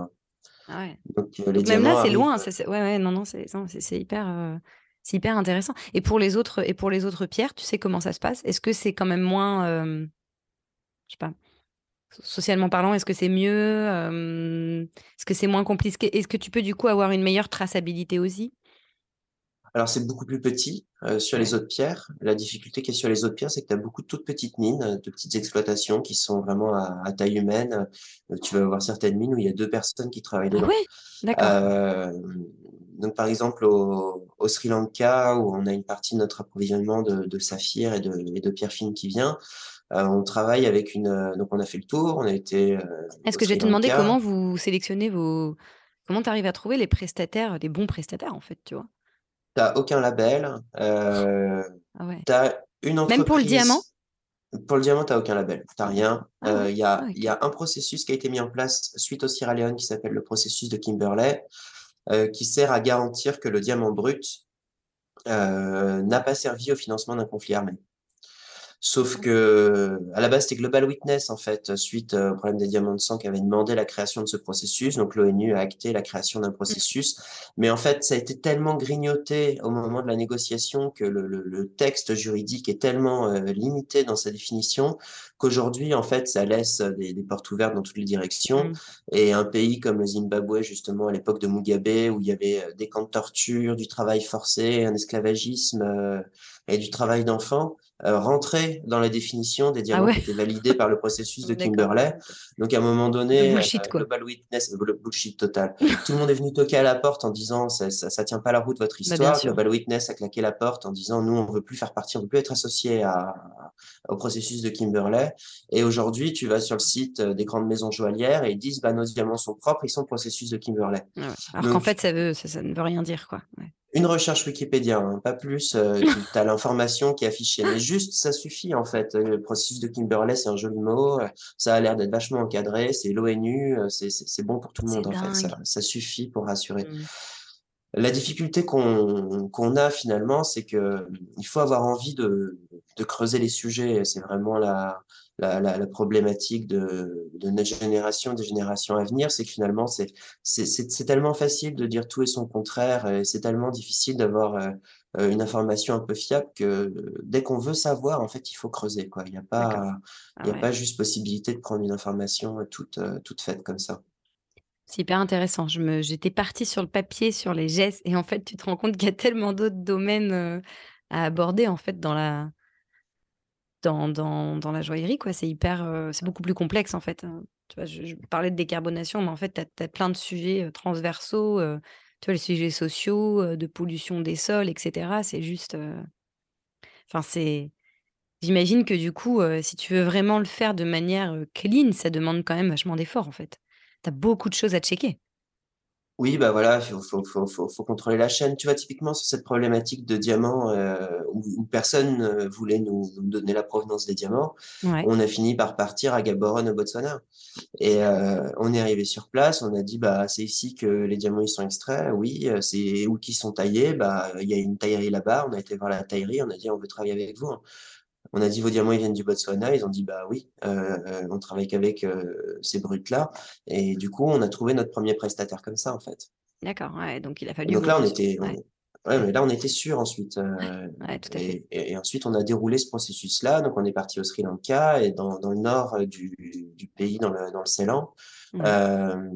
Ah ouais. Donc, euh, les même là, c'est loin. Euh, ouais, ouais, non, non, c'est hyper, euh, c'est hyper intéressant. Et pour les autres, et pour les autres pierres, tu sais comment ça se passe? Est-ce que c'est quand même moins, euh, je sais pas, socialement parlant, est-ce que c'est mieux Est-ce que c'est moins compliqué Est-ce que tu peux du coup avoir une meilleure traçabilité aussi? Alors, c'est beaucoup plus petit euh, sur les autres pierres. La difficulté qui est sur les autres pierres, c'est que tu as beaucoup de toutes petites mines, euh, de petites exploitations qui sont vraiment à, à taille humaine. Euh, tu vas avoir certaines mines où il y a deux personnes qui travaillent dedans. Ah oui, d'accord. Euh, donc, par exemple, au, au, Sri Lanka, où on a une partie de notre approvisionnement de, de saphir et de, et de pierres fines qui vient, euh, on travaille avec une. Donc, on a fait le tour. On a été. Est-ce que je vais te demander comment vous sélectionnez vos. Comment tu arrives à trouver les prestataires, les bons prestataires, en fait, tu vois? T'as aucun label. Euh, ah ouais. T'as une entreprise. Même pour le diamant? Pour le diamant, t'as aucun label. T'as rien. Il ah euh, y, a, ah, y a un processus qui a été mis en place suite au Sierra Leone qui s'appelle le processus de Kimberley, euh, qui sert à garantir que le diamant brut n'a pas servi au financement d'un conflit armé. Sauf que à la base, c'était Global Witness, en fait, suite au problème des diamants de sang qui avait demandé la création de ce processus. Donc l'ONU a acté la création d'un processus. Mais en fait, ça a été tellement grignoté au moment de la négociation que le, le, texte juridique est tellement euh, limité dans sa définition qu'aujourd'hui, en fait, ça laisse des, des, portes ouvertes dans toutes les directions. Mm. Et un pays comme le Zimbabwe, justement, à l'époque de Mugabe, où il y avait euh, des camps de torture, du travail forcé, un esclavagisme euh, et du travail d'enfants, euh, rentrer dans la définition des diamants ah qui étaient validés par le processus de *laughs* Kimberley. Donc, à un moment donné, bullshit, euh, Global Witness, bullshit total. Tout le monde est venu toquer à la porte en disant ça, ça, ça tient pas la route votre bah, histoire. Global Witness a claqué la porte en disant nous, on veut plus faire partie, on veut plus être associé à, au processus de Kimberley. Et aujourd'hui, tu vas sur le site des grandes maisons joaillières et ils disent bah, nos diamants sont propres, ils sont au processus de Kimberley. Alors qu'en fait, ça, veut, ça, ne veut rien dire. quoi. Ouais. Une recherche Wikipédia, hein, pas plus. Euh, *laughs* tu as l'information qui est affichée. Mais juste, ça suffit en fait. Le processus de Kimberley, c'est un joli mot. Ça a l'air d'être vachement encadré. C'est l'ONU. C'est bon pour tout le monde en fait. Ça, ça, suffit pour rassurer. Mm. La difficulté qu'on qu'on a finalement, c'est que il faut avoir envie de, de creuser les sujets. C'est vraiment la, la, la, la, problématique de, de notre génération, des générations à venir, c'est que finalement, c'est c'est tellement facile de dire tout et son contraire, et c'est tellement difficile d'avoir euh, euh, une information un peu fiable que dès qu'on veut savoir, en fait, il faut creuser. Quoi. Il n'y a, pas, il y a ah pas juste possibilité de prendre une information toute, euh, toute faite comme ça. C'est hyper intéressant. Je me, j'étais partie sur le papier, sur les gestes, et en fait, tu te rends compte qu'il y a tellement d'autres domaines à aborder en fait dans la, dans, dans, dans la joaillerie, quoi. C'est hyper, euh, c'est beaucoup plus complexe, en fait. Hein. Tu vois, je, parlais de décarbonation, mais en fait, tu as, plein de sujets euh, transversaux, euh, tu vois, les sujets sociaux, de pollution des sols, etc. C'est juste. Enfin, c'est. J'imagine que du coup, si tu veux vraiment le faire de manière clean, ça demande quand même vachement d'efforts, en fait. Tu as beaucoup de choses à checker. Oui, bah voilà, il faut, faut, faut, faut, contrôler la chaîne. Tu vois, typiquement sur cette problématique de diamants euh, où, personne euh, voulait nous, donner la provenance des diamants, on a fini par partir à Gaborone au Botswana. Et euh, on est arrivé sur place, on a dit bah c'est ici que les diamants ils sont extraits. Oui, euh, c'est où qu'ils sont taillés. Bah il y a une taillerie là-bas. On a été voir la taillerie, on a dit on veut travailler avec vous. On a dit vos diamants ils viennent du Botswana. Ils ont dit bah oui, euh, euh on travaille qu'avec euh, ces brutes là. Et du coup, on a trouvé notre premier prestataire comme ça en fait. D'accord. Ouais, donc il a fallu. Donc là, on était. Ouais. mais là, on était sûr ensuite. Euh, tout à fait. Et, ensuite, on a déroulé ce processus-là. Donc, on est parti au Sri Lanka et dans, dans le nord du, du, pays, dans le, dans le Ceylan. Mmh. Euh,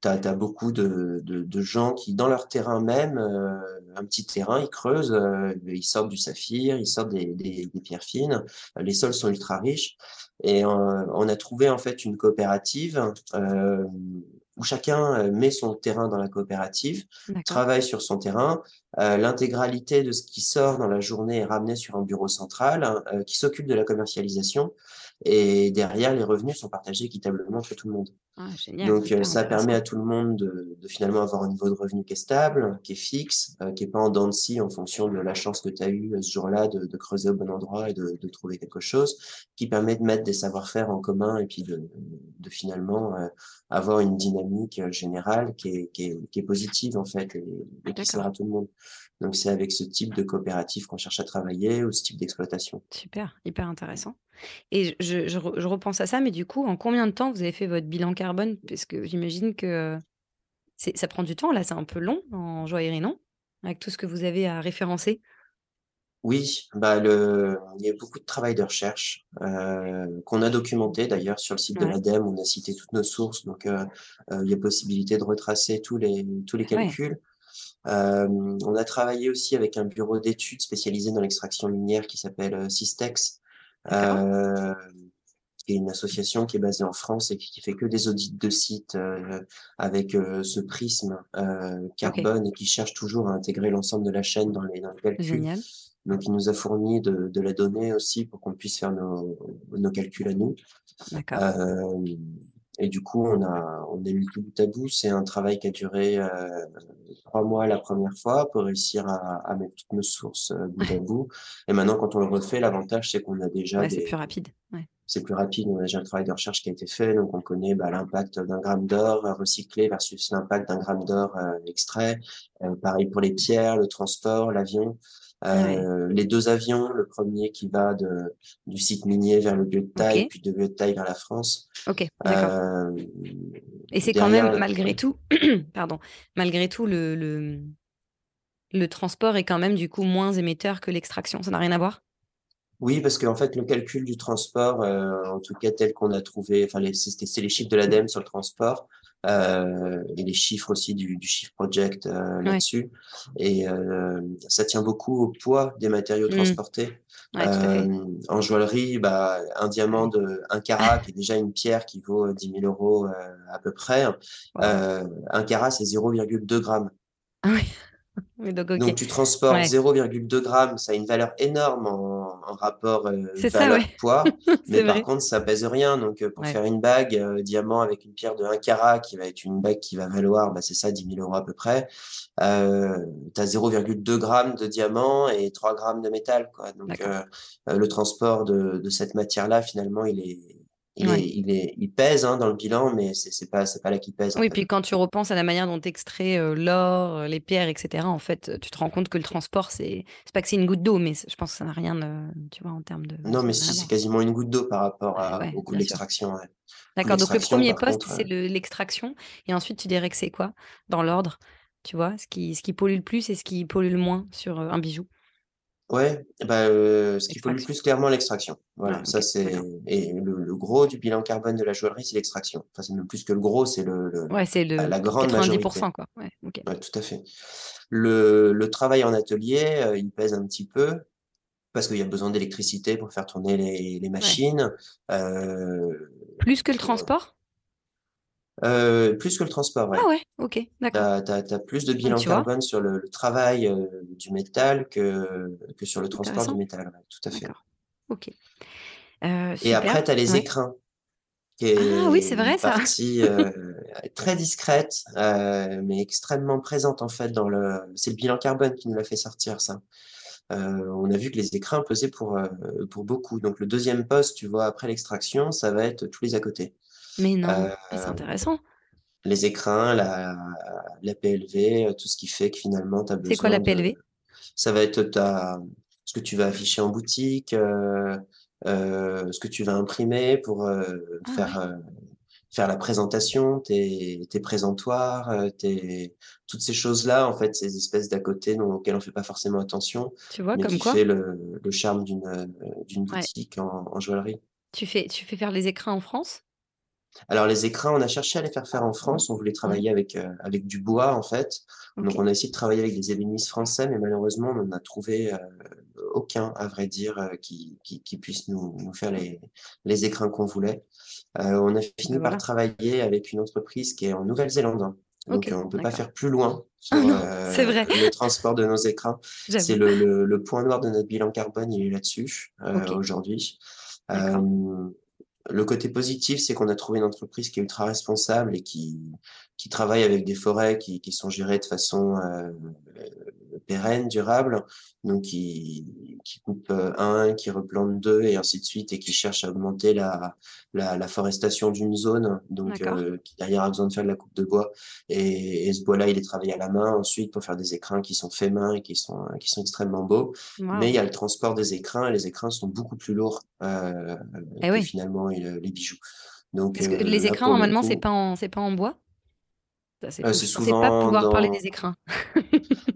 tu as, beaucoup de, de, de, gens qui, dans leur terrain même, euh, un petit terrain, ils creusent, euh, ils sortent du saphir, ils sortent des, des, des pierres fines, les sols sont ultra riches. Et euh, on a trouvé en fait une coopérative où chacun met son terrain dans la coopérative, travaille sur son terrain. L'intégralité de ce qui sort dans la journée est ramené sur un bureau central qui s'occupe de la commercialisation. Et derrière, les revenus sont partagés équitablement entre tout le monde. Ah, Donc, euh, ça permet à tout le monde de, de, finalement avoir un niveau de revenu qui est stable, qui est fixe, euh, qui est pas en dents de scie en fonction de la chance que tu as eue euh, ce jour-là de, de, creuser au bon endroit et de, de, trouver quelque chose, qui permet de mettre des savoir-faire en commun et puis de, de finalement avoir une dynamique générale qui est, qui est, qui est positive en fait et, et qui sert à tout le monde. Donc, c'est avec ce type de coopérative qu'on cherche à travailler ou ce type d'exploitation. Super, hyper intéressant. Et je, je, repense à ça, mais du coup, en combien de temps vous avez fait votre bilan carbone? Parce que j'imagine que ça prend du temps, là, c'est un peu long en joaillerie, non? Avec tout ce que vous avez à référencer oui, bah le, il y a beaucoup de travail de recherche euh, qu'on a documenté d'ailleurs sur le site de l'ADEME. On a cité toutes nos sources, donc euh, euh, il y a possibilité de retracer tous les tous les calculs. Euh, on a travaillé aussi avec un bureau d'études spécialisé dans l'extraction minière qui s'appelle euh, Systex, euh, qui est une association qui est basée en France et qui, fait que des audits de sites avec ce prisme carbone et qui cherche toujours à intégrer l'ensemble de la chaîne dans les, dans les calculs. Génial. Donc, il nous a fourni de, de la donnée aussi pour qu'on puisse faire nos, nos calculs à nous. D'accord. Euh, et du coup, on a, on a mis tout bout à bout. C'est un travail qui a duré euh, trois mois la première fois pour réussir à, à mettre toutes nos sources euh, bout à bout. Et maintenant, quand on le refait, l'avantage, c'est qu'on a déjà. Ouais, c'est plus rapide. Ouais. C'est plus rapide. On a déjà un travail de recherche qui a été fait, donc on connaît bah, l'impact d'un gramme d'or recyclé versus l'impact d'un gramme d'or extrait. pareil pour les pierres, le transport, l'avion. Euh, les deux avions, le premier qui va de, du site minier vers le lieu de taille, puis de lieu de taille vers la France. Ok, d'accord. Euh, Et c'est quand même, malgré tout, *clears throat* pardon, malgré tout, le, le, le transport est quand même du coup moins émetteur que l'extraction. Ça n'a rien à voir? Oui, parce qu'en fait, le calcul du transport, euh, en tout cas tel qu'on a trouvé, enfin, c'est les chiffres de l'ADEME sur le transport euh, et les chiffres aussi du, du Shift Project euh, là-dessus. Et euh, ça tient beaucoup au poids des matériaux mmh. transportés. en joaillerie, bah, un diamant de 1 carat, qui est déjà une pierre qui vaut 10 000 euros à peu près, un carat, c'est 0,2 grammes. Ah oui. *laughs* Donc, tu transportes 0,2 grammes, ça a une valeur énorme en, rapport euh, valeur-poids, *laughs* mais par contre, ça pèse rien. Donc, euh, pour faire une bague euh, diamant avec une pierre de 1 carat, qui va être une bague qui va valoir, bah, c'est ça, 10 000 euros à peu près, euh, tu as 0,2 grammes de diamant et 3 grammes de métal. Quoi. Donc, le transport de, de cette matière-là, finalement, il est, il, est, il, pèse hein, dans le bilan, mais c'est pas, pas là qu'il pèse. Oui, puis quand tu repenses à la manière dont tu extrais euh, l'or, euh, les pierres, etc., en fait, tu te rends compte que le transport, c'est pas que c'est une goutte d'eau, mais je pense que ça n'a rien, tu vois, en termes de. Non, mais si, c'est quasiment une goutte d'eau par rapport à, au coût de l'extraction. D'accord, donc le premier poste, c'est l'extraction, et ensuite, tu dirais que c'est quoi, dans l'ordre, tu vois, ce qui, ce qui pollue le plus et ce qui pollue le moins sur euh, un bijou? Ouais, bah, euh, ce qui pollue le plus clairement l'extraction. Voilà, ah, ça c'est et le, gros du bilan carbone de la joaillerie, c'est l'extraction. Enfin, c'est même plus que le gros, c'est le, ouais, c'est le la grande 90%, majorité. quoi. Ouais, ouais, tout à fait. Le, le travail en atelier, euh, il pèse un petit peu parce qu'il y a besoin d'électricité pour faire tourner les, les machines. Euh, plus que le transport? Euh, plus que le transport, ouais. Ah ouais, ok, d'accord. Tu as, plus de bilan carbone sur le, travail euh, du métal que, que sur le transport du métal, tout à fait. Ok. Euh, Et après, tu as les écrins. Qui ah oui, c'est vrai ça. Partie *laughs* très discrète, mais extrêmement présente en fait dans le. C'est le bilan carbone qui nous l'a fait sortir ça. on a vu que les écrins pesaient pour, pour beaucoup. Donc le deuxième poste, tu vois, après l'extraction, ça va être tous les à côté. Mais non, c'est euh, intéressant. Les écrins, la, la PLV, euh, tout ce qui fait que finalement, tu as besoin. C'est quoi la PLV Ça va être ta... ce que tu vas afficher en boutique, euh, ce que tu vas imprimer pour ah faire, faire la présentation, tes, tes présentoirs, tes... toutes ces choses-là, en fait, ces espèces d'à côté auxquelles on ne fait pas forcément attention. Tu vois, mais comme qui quoi? fait le, le charme d'une d'une boutique en, en joaillerie. Tu fais, tu fais faire les écrins en France? Alors les écrins, on a cherché à les faire faire en France. On voulait travailler avec euh, avec du bois en fait. Donc on a essayé de travailler avec des ébénistes français, mais malheureusement on n'a trouvé euh, aucun, à vrai dire, euh, qui, qui, qui puisse nous, nous faire les les écrins qu'on voulait. on a fini par travailler avec une entreprise qui est en Nouvelle-Zélande. Donc on ne peut pas faire plus loin *laughs* sur c'est vrai. le transport de nos écrins. C'est le, le, le, point noir de notre bilan carbone, il est là-dessus aujourd'hui. Le côté positif, c'est qu'on a trouvé une entreprise qui est ultra responsable et qui, qui travaille avec des forêts qui, qui sont gérées de façon euh, pérenne, durable, donc qui, qui coupe euh, un, qui replante deux et ainsi de suite, et qui cherche à augmenter la, la, la forestation d'une zone, donc euh, qui derrière a besoin de faire de la coupe de bois. Et, et ce bois-là, il est travaillé à la main ensuite pour faire des écrins qui sont faits main et qui sont, qui sont extrêmement beaux. Mais il y a le transport des écrins, et les écrins sont beaucoup plus lourds euh, eh que finalement les bijoux. Donc, Parce que les écrins, normalement, c'est pas en, pas en bois? C'est euh, souvent pas pouvoir parler des écrins.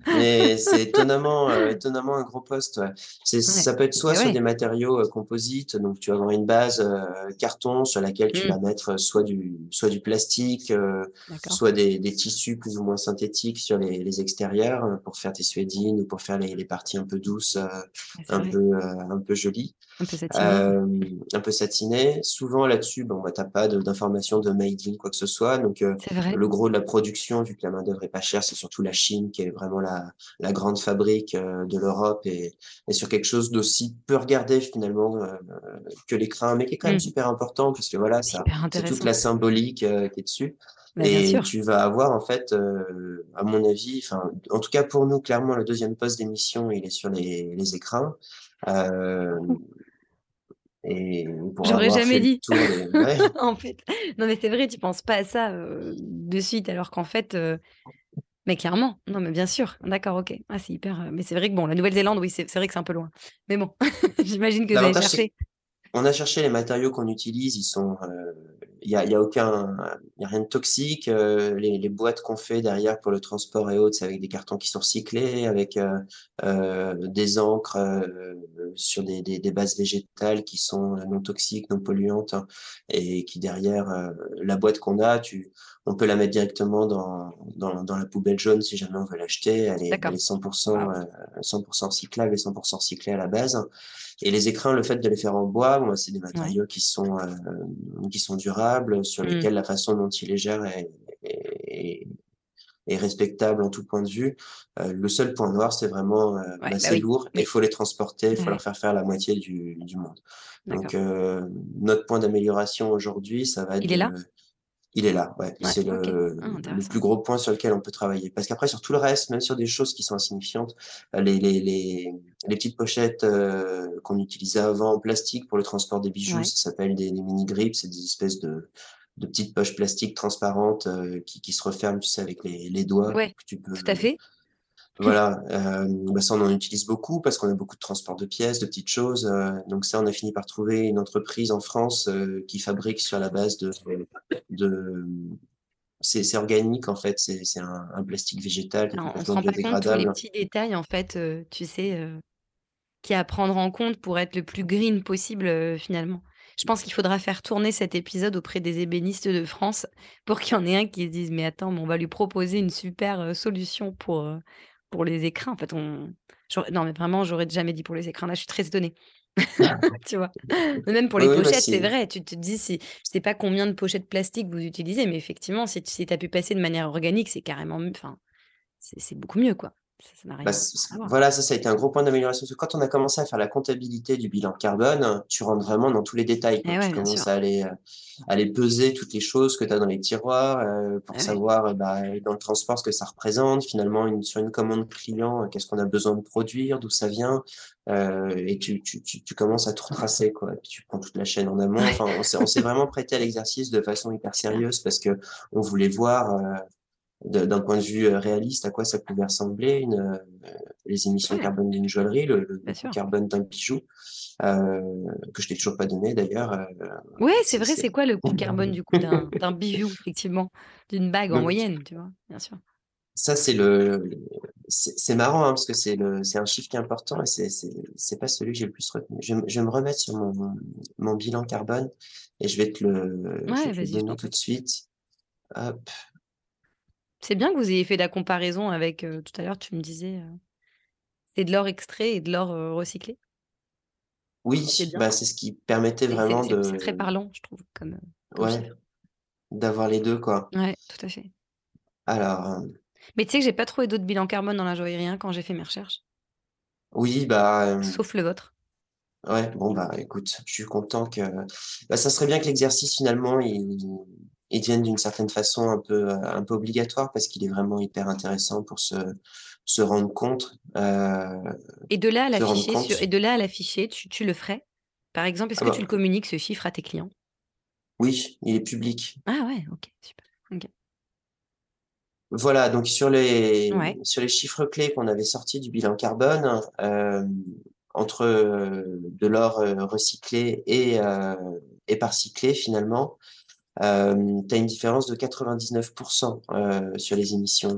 Mais c'est *laughs* étonnamment, euh, étonnamment un gros poste. Ça peut être soit sur des matériaux euh, composites, donc tu vas avoir une base euh, carton sur laquelle tu mmh. vas mettre soit du, soit du plastique, soit des, des, tissus plus ou moins synthétiques sur les, les extérieurs pour faire tes suédines ou pour faire les, les parties un peu douces, un, peu, un peu jolies. Un peu satinées. un peu satinées. Souvent là-dessus, bon, bah, t'as pas d'informations de, made in quoi que ce soit. Donc le gros de la production, vu que la main d'œuvre est pas chère, c'est surtout la Chine qui est vraiment la, la grande fabrique euh, de l'Europe et, et, sur quelque chose d'aussi peu regardé finalement euh, que l'écran, mais qui est quand même mm. super important parce que voilà, ça, c'est toute la symbolique euh, qui est dessus. et tu vas avoir en fait, à mon avis, enfin, en tout cas pour nous, clairement, le deuxième poste d'émission, il est sur les, les écrans. Et J'aurais jamais dit. *laughs* en fait, non mais c'est vrai, tu penses pas à ça de suite, alors qu'en fait, mais clairement, non mais bien sûr, d'accord, ok. Ah c'est hyper, mais c'est vrai que bon, la Nouvelle-Zélande, oui, c'est vrai que c'est un peu loin. Mais bon, *laughs* j'imagine que vous avez cherché. On a cherché les matériaux qu'on utilise, ils sont, il y a, y a, aucun, y a rien de toxique. Euh, les, les, boîtes qu'on fait derrière pour le transport et autres, c'est avec des cartons qui sont recyclés, avec euh, euh des encres euh, sur des, des, des, bases végétales qui sont non toxiques, non polluantes, hein, et qui derrière la boîte qu'on a, tu, on peut la mettre directement dans, dans, dans la poubelle jaune si jamais on veut l'acheter. Elle est, elle est 100%, 100% cyclable et 100% recyclée à la base. Et les écrins, le fait de les faire en bois, bon, c'est des matériaux qui sont qui sont durables, sur mmh. lesquels la façon dont il est géré est, est, respectable en tout point de vue. Euh, le seul point noir, c'est vraiment, euh, bah, bah c'est lourd, il faut les transporter, il faut leur faire faire la moitié du, du monde. Donc, euh, notre point d'amélioration aujourd'hui, ça va être... Il est là? Il est là, ouais. c'est le, ah, le, plus gros point sur lequel on peut travailler. Parce qu'après, sur tout le reste, même sur des choses qui sont insignifiantes, les, les, les, les petites pochettes euh, qu'on utilisait avant en plastique pour le transport des bijoux, ça s'appelle des, des mini-grips, c'est des espèces de, de petites poches plastiques transparentes euh, qui, qui se referment, tu sais, avec les, les doigts. Tu peux, tout à fait. Voilà, euh, bah ça on en utilise beaucoup parce qu'on a beaucoup de transport de pièces, de petites choses. Euh, donc ça, on a fini par trouver une entreprise en France euh, qui fabrique sur la base de, de c'est organique en fait, c'est un, un, plastique végétal qui on se rend pas compte tous les petits détails en fait, tu sais, qui à prendre en compte pour être le plus green possible finalement. Je pense qu'il faudra faire tourner cet épisode auprès des ébénistes de France pour qu'il y en ait un qui se dise mais attends, on va lui proposer une super solution pour pour les écrins. En fait, on... Non, mais vraiment, j'aurais jamais dit pour les écrins. Là, je suis très étonnée. *laughs* tu vois? Même pour les bah, pochettes, c'est vrai. Tu te dis, si, je sais pas combien de pochettes plastique vous utilisez, mais effectivement, si tu as pu passer de manière organique, c'est carrément, enfin, c'est beaucoup mieux, quoi. Bah, voilà, ça, ça a été un gros point d'amélioration. Quand on a commencé à faire la comptabilité du bilan carbone, tu rentres vraiment dans tous les détails. Eh tu commences à aller, euh, aller peser toutes les choses que tu as dans les tiroirs euh, pour eh savoir euh, bah, dans le transport ce que ça représente. Finalement, une, sur une commande client, qu'est-ce qu'on a besoin de produire, d'où ça vient. et tu, tu, tu, tu, commences à tout tracer. Quoi. Et puis tu prends toute la chaîne en amont. Enfin, on s'est vraiment prêté à l'exercice de façon *laughs* hyper sérieuse parce que on voulait voir d'un point de vue euh, réaliste à quoi ça pouvait ressembler une, euh, les émissions de carbone d'une joaillerie, le, carbone d'un bijou, euh, que je t'ai toujours pas donné d'ailleurs. Euh, oui, c'est vrai, c'est quoi le coût carbone du coup d'un bijou, effectivement, d'une bague en moyenne, tu vois, bien sûr. Ça, c'est le, c'est marrant hein, parce que c'est le, c'est un chiffre qui est important et c'est, c'est, pas celui que j'ai le plus retenu. Je, je, vais me remettre sur mon, mon bilan carbone et je vais te le, je vais te le donner tout de suite. Hop. C'est bien que vous ayez fait la comparaison avec, tout à l'heure, tu me disais, c'est de l'or extrait et de l'or recyclé. Oui, bah, c'est ce qui permettait vraiment de. C'est très parlant, je trouve, comme, ouais, d'avoir les deux, quoi. Ouais, tout à fait. Alors. Mais tu sais que j'ai pas trouvé d'autres bilans carbone dans la joaillerie hein, quand j'ai fait mes recherches. Oui, bah. Sauf le vôtre. Ouais, bon, bah écoute, je suis content que. Bah, ça serait bien que l'exercice, finalement, il, ils deviennent d'une certaine façon un peu, euh, un peu obligatoire parce qu'il est vraiment hyper intéressant pour se, se rendre compte. Euh, et de là à l'afficher, et de là à l'afficher, tu, tu, le ferais? Par exemple, est-ce ah que bah tu le communiques ce chiffre à tes clients? Oui, il est public. Ah ouais, ok, super. Voilà, donc sur les, sur les chiffres clés qu'on avait sortis du bilan carbone, euh, entre de l'or recyclé et, et par cyclé finalement, euh, tu as une différence de 99% euh, sur les émissions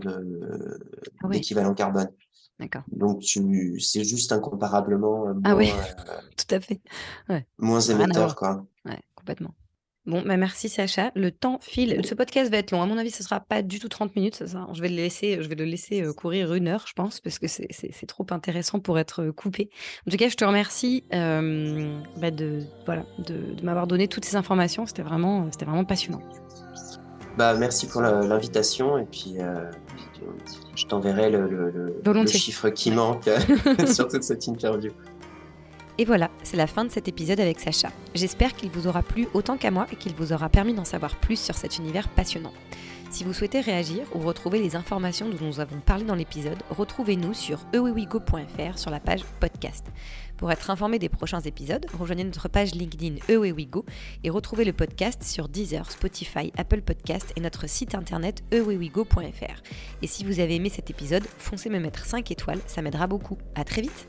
ah d'équivalent carbone. D'accord. Donc, c'est juste incomparablement euh, ah moins, ah *laughs* tout à fait. Ouais. moins émetteur, quoi. Ouais, complètement. Bon, bah merci Sacha. Le temps file. Ce podcast va être long. À mon avis, ce sera pas du tout 30 minutes. Ça, je vais le laisser, je vais le laisser euh, courir une heure, je pense, parce que c'est trop intéressant pour être euh, coupé. En tout cas, je te remercie euh, bah de, voilà, de, de m'avoir donné toutes ces informations. C'était vraiment, vraiment passionnant. Bah, merci pour l'invitation. Et puis, je t'enverrai le, le, le, chiffre qui manque *laughs* sur toute cette interview. Et voilà, c'est la fin de cet épisode avec Sacha. J'espère qu'il vous aura plu autant qu'à moi et qu'il vous aura permis d'en savoir plus sur cet univers passionnant. Si vous souhaitez réagir ou retrouver les informations dont nous avons parlé dans l'épisode, retrouvez-nous sur ewewigo.fr sur la page podcast. Pour être informé des prochains épisodes, rejoignez notre page LinkedIn ewewigo et retrouvez le podcast sur Deezer, Spotify, Apple Podcast et notre site internet ewewigo.fr. Et si vous avez aimé cet épisode, foncez me mettre 5 étoiles, ça m'aidera beaucoup. À très vite